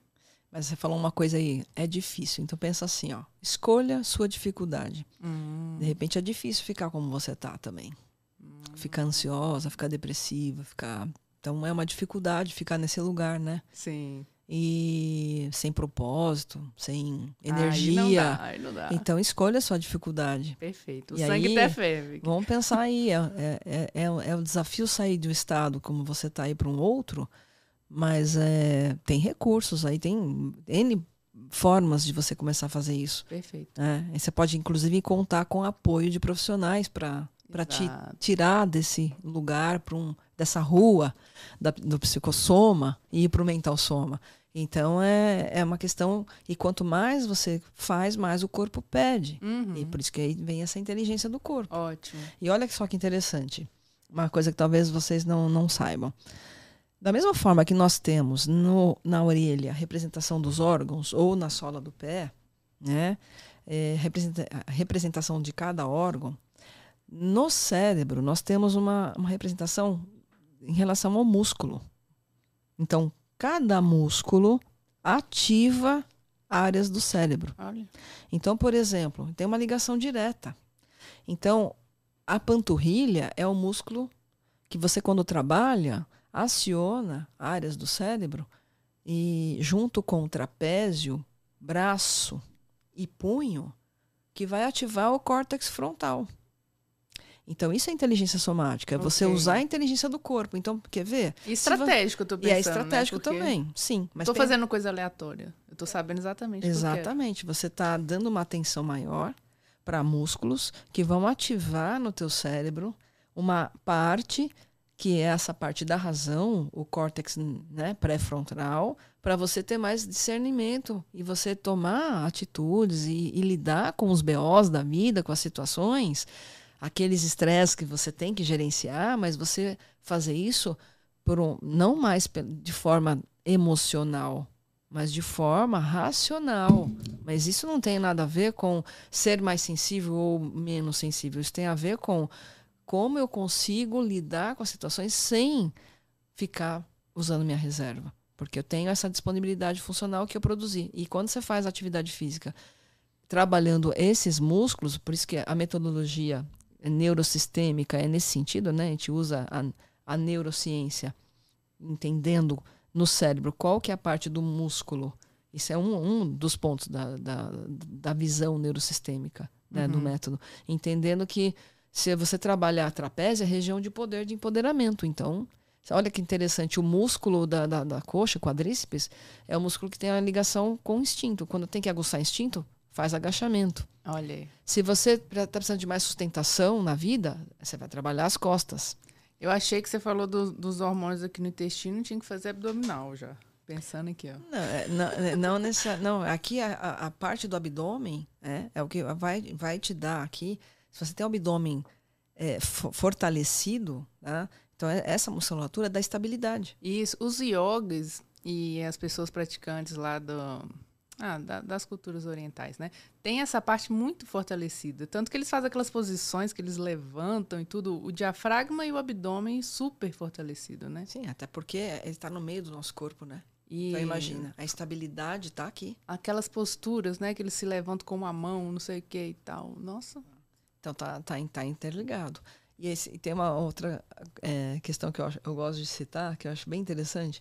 B: mas você falou uma coisa aí, é difícil. Então pensa assim, ó, escolha sua dificuldade. Hum. De repente é difícil ficar como você tá também. Hum. Ficar ansiosa, ficar depressiva, ficar. Então é uma dificuldade ficar nesse lugar, né?
A: Sim.
B: E sem propósito, sem energia. Aí não
A: dá, não dá.
B: Então escolha a sua dificuldade.
A: Perfeito. O e sangue até ferve.
B: Vamos pensar aí, é, é, é, é o desafio sair de um estado como você tá aí para um outro mas é, tem recursos aí, tem N formas de você começar a fazer isso.
A: Perfeito.
B: É, você pode, inclusive, contar com apoio de profissionais para te tirar desse lugar, para um, dessa rua da, do psicossoma e ir para o mental soma. Então é, é uma questão. E quanto mais você faz, mais o corpo pede. Uhum. E por isso que aí vem essa inteligência do corpo.
A: Ótimo.
B: E olha só que interessante. Uma coisa que talvez vocês não, não saibam. Da mesma forma que nós temos no, na orelha a representação dos órgãos ou na sola do pé, né, é, representa, a representação de cada órgão, no cérebro nós temos uma, uma representação em relação ao músculo. Então, cada músculo ativa áreas do cérebro.
A: Olha.
B: Então, por exemplo, tem uma ligação direta. Então, a panturrilha é o músculo que você, quando trabalha, aciona áreas do cérebro e junto com o trapézio, braço e punho, que vai ativar o córtex frontal. Então, isso é inteligência somática, é okay. você usar a inteligência do corpo. Então, quer ver?
A: E estratégico, eu tô pensando.
B: E é estratégico né? também, sim.
A: Mas tô fazendo coisa aleatória. Eu tô sabendo exatamente
B: Exatamente. Você está dando uma atenção maior para músculos que vão ativar no teu cérebro uma parte que é essa parte da razão, o córtex né, pré-frontal, para você ter mais discernimento e você tomar atitudes e, e, lidar com os BOs da vida, com as situações, aqueles estresses que você tem que gerenciar, mas você fazer isso por um, não mais de forma emocional, mas de forma racional. Mas isso não tem nada a ver com ser mais sensível ou menos sensível. Isso tem a ver com como eu consigo lidar com as situações sem ficar usando minha reserva. Porque eu tenho essa disponibilidade funcional que eu produzi. E quando você faz atividade física trabalhando esses músculos, por isso que a metodologia neurosistêmica é nesse sentido, né? A gente usa a, a neurociência entendendo no cérebro qual que é a parte do músculo. Isso é um, um dos pontos da, da, da visão neurosistêmica né, uhum. do método. Entendendo que se você trabalhar a trapézio, é região de poder de empoderamento. Então, olha que interessante, o músculo da, da, da coxa, quadríceps, é o músculo que tem a ligação com o instinto. Quando tem que aguçar instinto, faz agachamento.
A: Olha aí.
B: Se você está precisando de mais sustentação na vida, você vai trabalhar as costas.
A: Eu achei que você falou do, dos hormônios aqui no intestino, tinha que fazer abdominal já. Pensando aqui, ó.
B: Não, é, não, é, não, nessa, não aqui a, a, parte do abdômen é, é o que vai, vai te dar aqui se você tem o abdômen é, fortalecido, né? então é, essa musculatura dá estabilidade.
A: Isso. Os yogis e as pessoas praticantes lá do, Ah, da, das culturas orientais, né? Tem essa parte muito fortalecida. Tanto que eles fazem aquelas posições que eles levantam e tudo, o diafragma e o abdômen super fortalecido, né?
B: Sim, até porque ele está no meio do nosso corpo, né? E então imagina, a estabilidade está aqui.
A: Aquelas posturas, né? Que eles se levantam com uma mão, não sei o que e tal. Nossa.
B: Então tá, tá, tá interligado. E, esse, e tem uma outra é, questão que eu, eu gosto de citar, que eu acho bem interessante.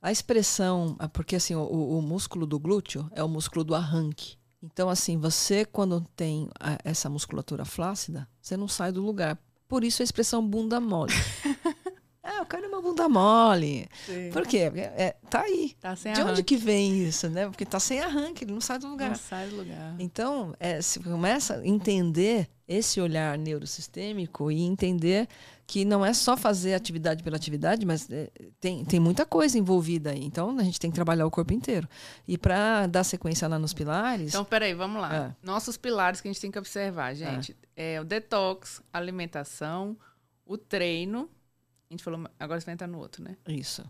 B: A expressão, é porque assim, o, o músculo do glúteo é o músculo do arranque. Então, assim, você quando tem a, essa musculatura flácida, você não sai do lugar. Por isso a expressão bunda mole. É, o cara é uma bunda mole. Sim. Por quê? É, é, tá aí. Tá sem De arranque. onde que vem isso, né? Porque tá sem arranque, ele não sai do lugar. Não
A: sai do lugar.
B: Então, é, se começa a entender esse olhar neurosistêmico e entender que não é só fazer atividade pela atividade, mas é, tem, tem muita coisa envolvida aí. Então, a gente tem que trabalhar o corpo inteiro. E para dar sequência lá nos pilares...
A: Então, peraí, vamos lá. É. Nossos pilares que a gente tem que observar, gente. É, é o detox, alimentação, o treino gente falou, agora você vai entrar no outro, né?
B: Isso.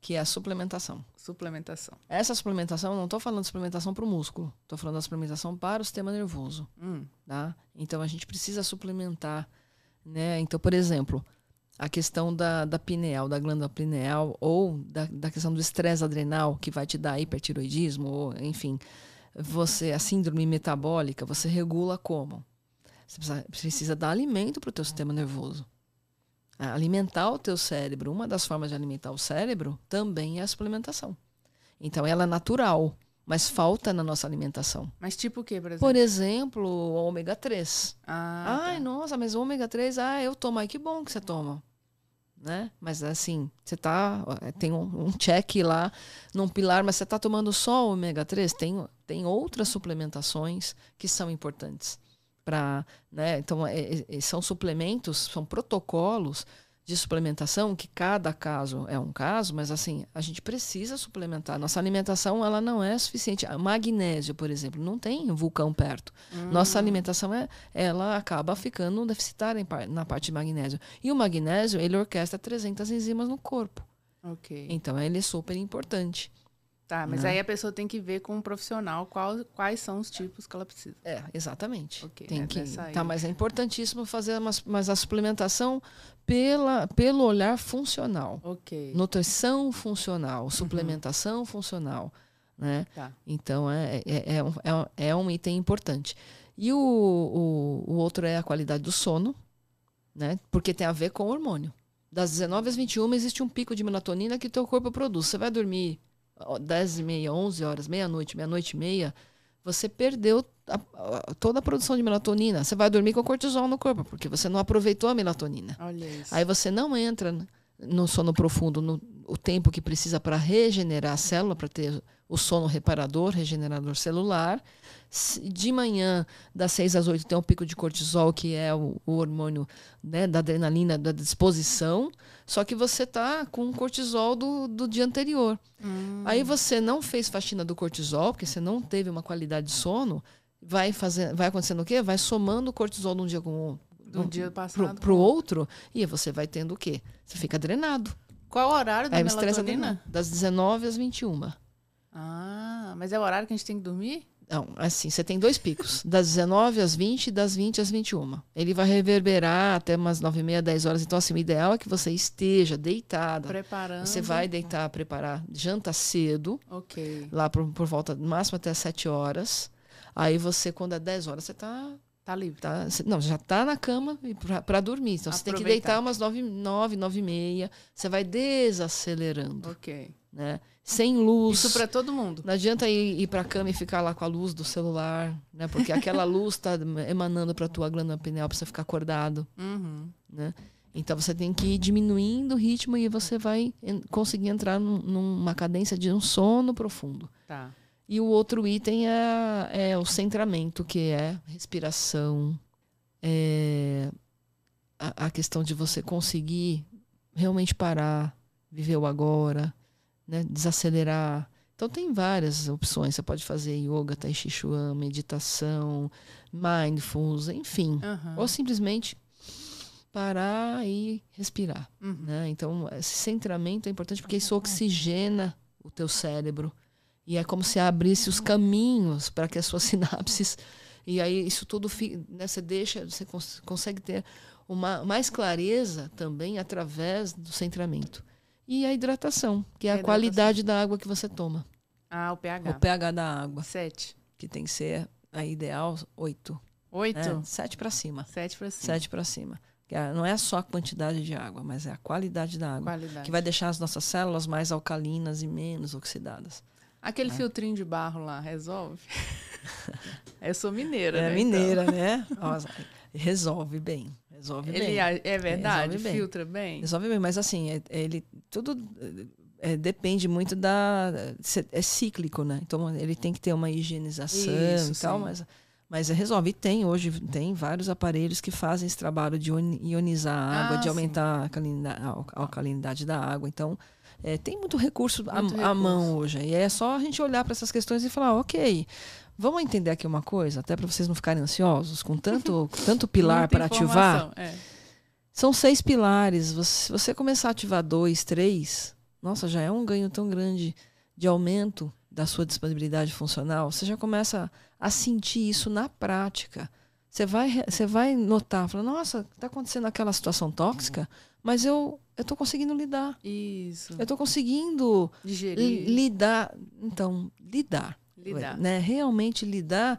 B: Que é a suplementação.
A: Suplementação.
B: Essa suplementação, não estou falando de suplementação para o músculo, estou falando da suplementação para o sistema nervoso. Hum. Tá? Então a gente precisa suplementar. Né? Então, por exemplo, a questão da, da pineal, da glândula pineal, ou da, da questão do estresse adrenal, que vai te dar hipertiroidismo, ou enfim, você, a síndrome metabólica, você regula como? Você precisa, precisa dar alimento para o teu sistema nervoso alimentar o teu cérebro, uma das formas de alimentar o cérebro também é a suplementação. Então ela é natural, mas falta na nossa alimentação.
A: Mas tipo o que, por
B: exemplo? Por exemplo, o ômega 3.
A: Ah,
B: Ai, tá. nossa, mas o ômega 3, ah, eu tomo. Ai, que bom que você toma. Né? Mas assim, você tá. Tem um, um check lá num pilar, mas você está tomando só o ômega 3? Tem, tem outras suplementações que são importantes para, né? Então é, é, são suplementos, são protocolos de suplementação que cada caso é um caso, mas assim a gente precisa suplementar. Nossa alimentação ela não é suficiente. magnésio, por exemplo, não tem vulcão perto. Hum. Nossa alimentação é, ela acaba ficando deficitária na parte de magnésio. E o magnésio ele orquestra 300 enzimas no corpo.
A: Ok.
B: Então ele é super importante.
A: Tá, mas né? aí a pessoa tem que ver com um profissional qual, quais são os tipos que ela precisa.
B: É, exatamente. Okay, tem é que, tá, mas é importantíssimo fazer uma, mas a suplementação pela, pelo olhar funcional.
A: Ok.
B: Nutrição funcional, uhum. suplementação uhum. funcional. Né? Tá. Então é, é, é, é, um, é, é um item importante. E o, o, o outro é a qualidade do sono, né? porque tem a ver com o hormônio. Das 19 às 21 existe um pico de melatonina que o teu corpo produz. Você vai dormir 10 e meia, 11 horas, meia-noite, meia-noite e meia, você perdeu a, a, toda a produção de melatonina. Você vai dormir com cortisol no corpo, porque você não aproveitou a melatonina. Aí você não entra no sono profundo no o tempo que precisa para regenerar a célula, para ter o sono reparador, regenerador celular. De manhã, das 6 às 8, tem um pico de cortisol, que é o, o hormônio né, da adrenalina, da disposição. Só que você está com o cortisol do, do dia anterior. Hum. Aí você não fez faxina do cortisol, porque você não teve uma qualidade de sono. Vai, fazer, vai acontecendo o quê? Vai somando o cortisol de um dia com o outro.
A: Do um dia passado.
B: Para o outro, e você vai tendo o quê? Você fica drenado.
A: Qual o horário da Aí melatonina?
B: Das 19 às 21.
A: Ah, mas é o horário que a gente tem que dormir?
B: Não, assim, você tem dois picos, das 19 às 20 e das 20 às 21. Ele vai reverberar até umas 9 e meia, 10 horas. Então, assim, o ideal é que você esteja deitada.
A: Preparando.
B: Você vai deitar, preparar janta cedo.
A: Ok.
B: Lá por, por volta, no máximo até 7 horas. Aí você, quando é 10 horas, você está
A: Tá livre.
B: Tá, não, já tá na cama para dormir. Então Aproveitar. você tem que deitar umas nove, nove, nove e meia. Você vai desacelerando.
A: Ok.
B: Né? Sem luz.
A: Isso para todo mundo.
B: Não adianta ir, ir para a cama e ficar lá com a luz do celular, né? Porque aquela luz está emanando para tua glândula pineal para você ficar acordado,
A: uhum.
B: né? Então você tem que ir diminuindo o ritmo e você vai conseguir entrar num, numa cadência de um sono profundo.
A: Tá.
B: E o outro item é, é o centramento, que é respiração, é a, a, questão de você conseguir realmente parar, viver o agora, né? desacelerar. Então tem várias opções. Você pode fazer yoga, tai chi chuan, meditação, mindfulness, enfim. Uhum. Ou simplesmente parar e respirar. Uhum. Né? Então esse centramento é importante porque isso oxigena o teu cérebro E é como se abrisse os caminhos para que as suas sinapses. E aí isso tudo né, você deixa, você cons consegue ter uma mais clareza também através do centramento. E a hidratação, que é a, a qualidade da água que você toma.
A: Ah, o pH.
B: O pH da água.
A: Sete.
B: Que tem que ser a ideal oito.
A: Oito? É,
B: sete para cima.
A: Sete para cima.
B: Sete para cima. Não é só a quantidade de água, mas é a qualidade da água. Qualidade. Que vai deixar as nossas células mais alcalinas e menos oxidadas.
A: Aquele é. filtrinho de barro lá, resolve? Eu sou mineira,
B: é
A: né?
B: mineira, então. né? resolve bem. Resolve
A: ele
B: bem.
A: É verdade? Bem. Filtra bem?
B: Resolve bem, mas assim, é, ele tudo é, depende muito da. É cíclico, né? Então ele tem que ter uma higienização Isso, e tal, sim. mas mas resolve. E tem hoje, tem vários aparelhos que fazem esse trabalho de ionizar a água, ah, de aumentar a alcalinidade, a alcalinidade, da água. Então, é, tem muito recurso, muito à, recurso à mão hoje. E é só a gente olhar para essas questões e falar, ok, vamos entender aqui uma coisa, até para vocês não ficarem ansiosos, com tanto, tanto pilar para ativar. É. São seis pilares. Você, se você começar a ativar dois, três, nossa, já é um ganho tão grande de aumento da sua disponibilidade funcional, você já começa a sentir isso na prática. Você vai, você vai notar, fala, nossa, está acontecendo aquela situação tóxica, mas eu eu estou conseguindo lidar.
A: Isso.
B: Eu estou conseguindo
A: Digerir.
B: lidar. Então, lidar.
A: Lidar.
B: Né? Realmente lidar,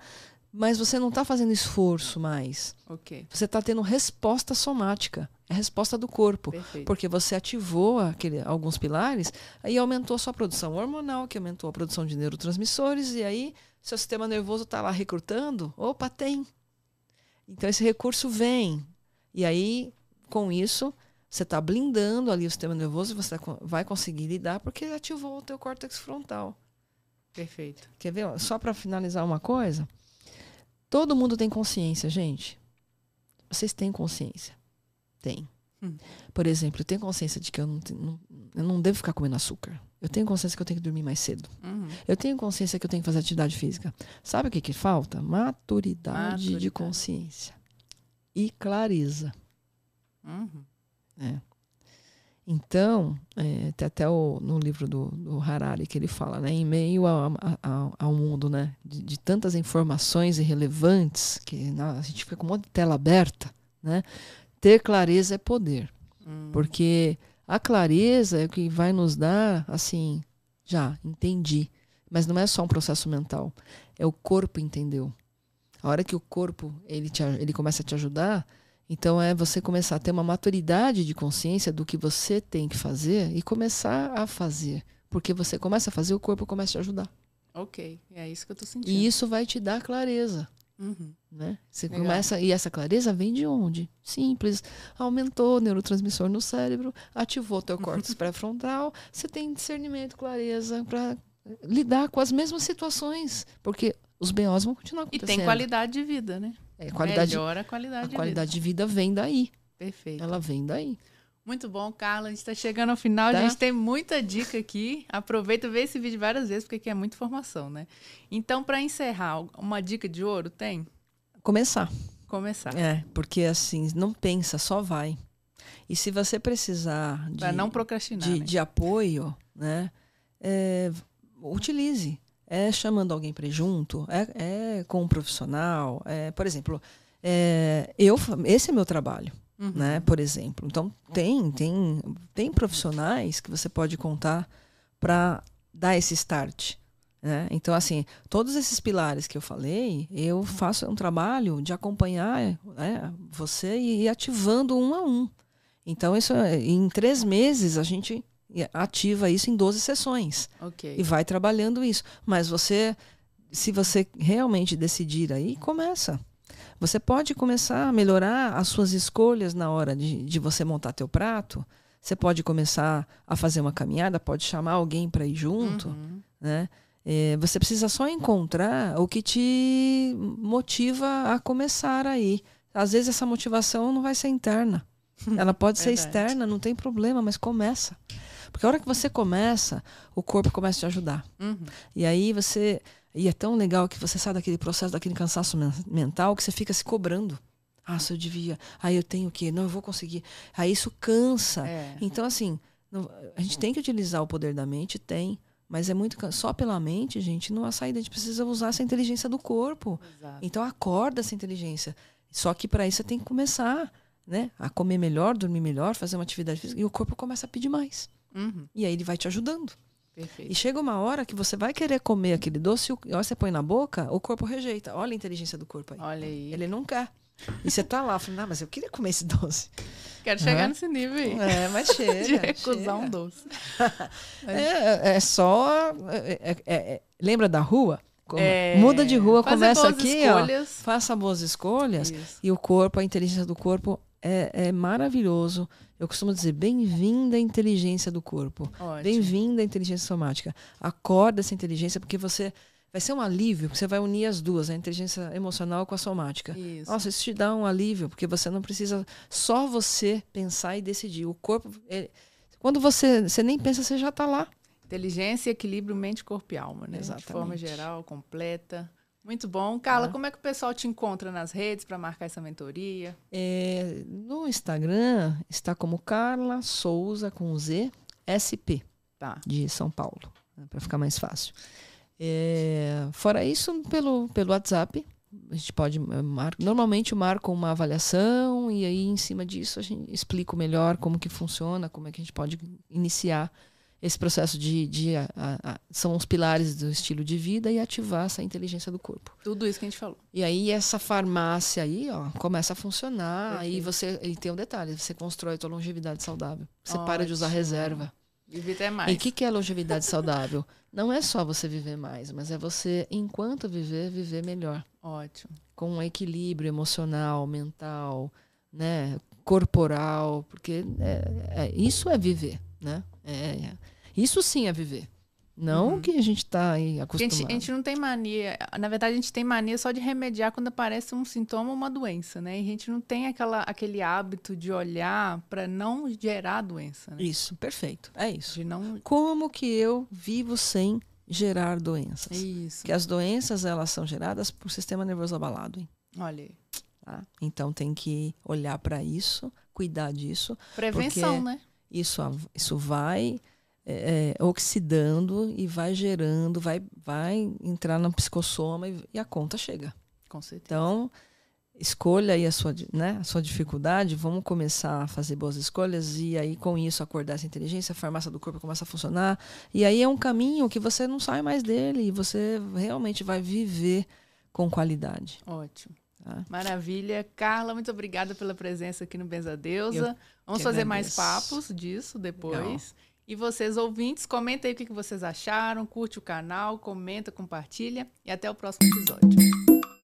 B: mas você não está fazendo esforço mais.
A: Ok.
B: Você está tendo resposta somática. É resposta do corpo.
A: Perfeito.
B: Porque você ativou aquele, alguns pilares, aí aumentou a sua produção hormonal, que aumentou a produção de neurotransmissores, e aí seu sistema nervoso está lá recrutando. Opa, tem. Então esse recurso vem. E aí, com isso, você está blindando ali o sistema nervoso e você vai conseguir lidar porque ativou o teu córtex frontal.
A: Perfeito.
B: Quer ver? Só para finalizar uma coisa. Todo mundo tem consciência, gente. Vocês têm consciência. Tem. Hum. Por exemplo, eu tenho consciência de que eu não, não, eu não devo ficar comendo açúcar. Eu tenho consciência que eu tenho que dormir mais cedo.
A: Uhum.
B: Eu tenho consciência que eu tenho que fazer atividade física. Sabe o que, que falta? Maturidade, Maturidade. de consciência. E clareza.
A: Uhum.
B: É. Então, é, tem até o, no livro do, do, Harari que ele fala, né, em meio ao, ao, ao mundo né, de, de, tantas informações irrelevantes, que a gente fica com um monte de tela aberta, né, ter clareza é poder.
A: Hum.
B: Porque a clareza é o que vai nos dar, assim, já, entendi. Mas não é só um processo mental, é o corpo entendeu. A hora que o corpo ele, te, ele começa a te ajudar, então é você começar a ter uma maturidade de consciência do que você tem que fazer e começar a fazer. Porque você começa a fazer, o corpo começa a te ajudar.
A: Ok, é isso que eu estou sentindo.
B: E isso vai te dar clareza.
A: Uhum.
B: Né? Você Legal. começa e essa clareza vem de onde? Simples, aumentou o neurotransmissor no cérebro, ativou teu córtex pré-frontal, você tem discernimento, clareza para lidar com as mesmas situações, porque os BOs vão continuar acontecendo.
A: E tem qualidade de vida, né?
B: É, qualidade,
A: Melhora a qualidade a
B: de qualidade vida. de vida vem daí.
A: Perfeito.
B: Ela vem daí.
A: Muito bom, Carla. A gente está chegando ao final. Tá? A gente tem muita dica aqui. Aproveita e vê esse vídeo várias vezes, porque aqui é muita informação, né? Então, para encerrar, uma dica de ouro tem?
B: Começar.
A: Começar.
B: É, porque assim, não pensa, só vai. E se você precisar de,
A: pra não procrastinar,
B: de,
A: né?
B: de apoio, né? É, utilize. É chamando alguém para junto, é, é, com um profissional. É, por exemplo, é, eu, esse é meu trabalho uhum. né? Por exemplo. Então tem tem tem profissionais que você pode contar para dar esse start. Né? Então, assim, todos esses pilares que eu falei, eu faço um trabalho de acompanhar né, você e ir ativando um a um. Então, isso em três meses a gente ativa isso em 12 sessões.
A: Okay.
B: E vai trabalhando isso. Mas você, se você realmente decidir aí, começa. Você pode começar a melhorar as suas escolhas na hora de, de você montar teu prato. Você pode começar a fazer uma caminhada, pode chamar alguém para ir junto,
A: uhum.
B: né? É, você precisa só encontrar o que te motiva a começar aí. Às vezes essa motivação não vai ser interna. Ela pode ser externa, não tem problema, mas começa. Porque a hora que você começa, o corpo começa a te ajudar.
A: Uhum.
B: E aí você e é tão legal que você sai daquele processo, daquele cansaço mental, que você fica se cobrando. Ah, se eu devia. Aí eu tenho o quê? Não, eu vou conseguir. Aí isso cansa.
A: É.
B: Então, assim, a gente tem que utilizar o poder da mente, tem, Mas é muito. Só pela mente, gente, não há saída. A gente precisa usar essa inteligência do corpo.
A: Exato.
B: Então acorda essa inteligência. Só que para isso você tem que começar né, a comer melhor, dormir melhor, fazer uma atividade física. E o corpo começa a pedir mais.
A: Uhum.
B: E aí ele vai te ajudando.
A: Perfeito.
B: E chega uma hora que você vai querer comer aquele doce, e você põe na boca, o corpo rejeita. Olha a inteligência do corpo aí.
A: Olha aí.
B: Ele não quer. E você tá lá, falando, não, mas eu queria comer esse doce.
A: Quero chegar nesse nível aí.
B: É, mas chega.
A: de recusar
B: chega.
A: um doce.
B: É, é só. é- é- é- é- lembra da rua? Como-
A: É,
B: Muda de rua, começa aqui,
A: escolhas.
B: ó. Faça boas escolhas.
A: Isso.
B: E o corpo, a inteligência do corpo é, é maravilhoso. Eu costumo dizer, bem-vinda a inteligência do corpo. Bem-vinda à inteligência somática. Acorda essa inteligência, porque você vai ser um alívio, porque você vai unir as duas, a inteligência emocional com a somática.
A: Isso.
B: Nossa, isso te dá um alívio, porque você não precisa só você pensar e decidir. O corpo, ele- quando você, você nem pensa, você já está lá.
A: Inteligência, equilíbrio, mente, corpo e alma, né? De forma
B: Exatamente.
A: geral, completa. Muito bom. Carla,
B: Ah.
A: como é que o pessoal te encontra nas redes para marcar essa mentoria?
B: É, no Instagram está como Carla Souza com Z SP
A: Tá.
B: de São Paulo, para ficar mais fácil. É, fora isso, pelo, pelo WhatsApp, a gente pode eh, mar, normalmente eu marco uma avaliação e aí em cima disso a gente explico melhor como que funciona, como é que a gente pode iniciar esse processo de, de a- a- são os pilares do estilo de vida e ativar essa inteligência do corpo.
A: Tudo isso que a gente falou.
B: E aí essa farmácia aí, ó, começa a funcionar. Aí
A: Perfeito.
B: você, e tem um detalhe, você constrói a tua longevidade saudável. Você para de usar
A: Ótimo.
B: reserva.
A: Vive até mais.
B: E o que, que é longevidade saudável? Não é só você viver mais, mas é você, enquanto viver, viver melhor.
A: Ótimo.
B: Com um equilíbrio emocional, mental, né, corporal, porque é, é- isso é viver, né? É, é- isso sim é viver. Não
A: Uhum.
B: que a gente está aí
A: Porque a
B: acostumado.
A: gente, a gente não tem mania. Na verdade, a gente tem mania só de remediar quando aparece um sintoma ou uma doença, né? E a gente não tem aquela, aquele hábito de olhar para não gerar doença, né?
B: Isso, perfeito. É isso.
A: De não.
B: como que eu vivo sem gerar doenças?
A: Isso.
B: Que as doenças elas são geradas por sistema nervoso abalado, hein?
A: Olha aí.
B: Tá? Então tem que olhar para isso, cuidar disso.
A: Prevenção, né?
B: Isso, isso vai é, é, oxidando e vai gerando, vai, vai entrar no psicossoma e, e a conta chega.
A: Com certeza.
B: Então escolha aí a sua, né, a sua dificuldade, vamos começar a fazer boas escolhas e aí com isso acordar essa inteligência, a farmácia do corpo começa a funcionar e aí é um caminho que você não sai mais dele e você realmente vai viver com qualidade.
A: Ótimo.
B: Tá?
A: Maravilha. Carla, muito obrigada pela presença aqui no Benza Deusa. Vamos
B: que
A: fazer mais
B: agradeço.
A: papos disso depois.
B: Legal.
A: E vocês, ouvintes, comentem aí o que vocês acharam, curte o canal, comenta, compartilha e até o próximo episódio.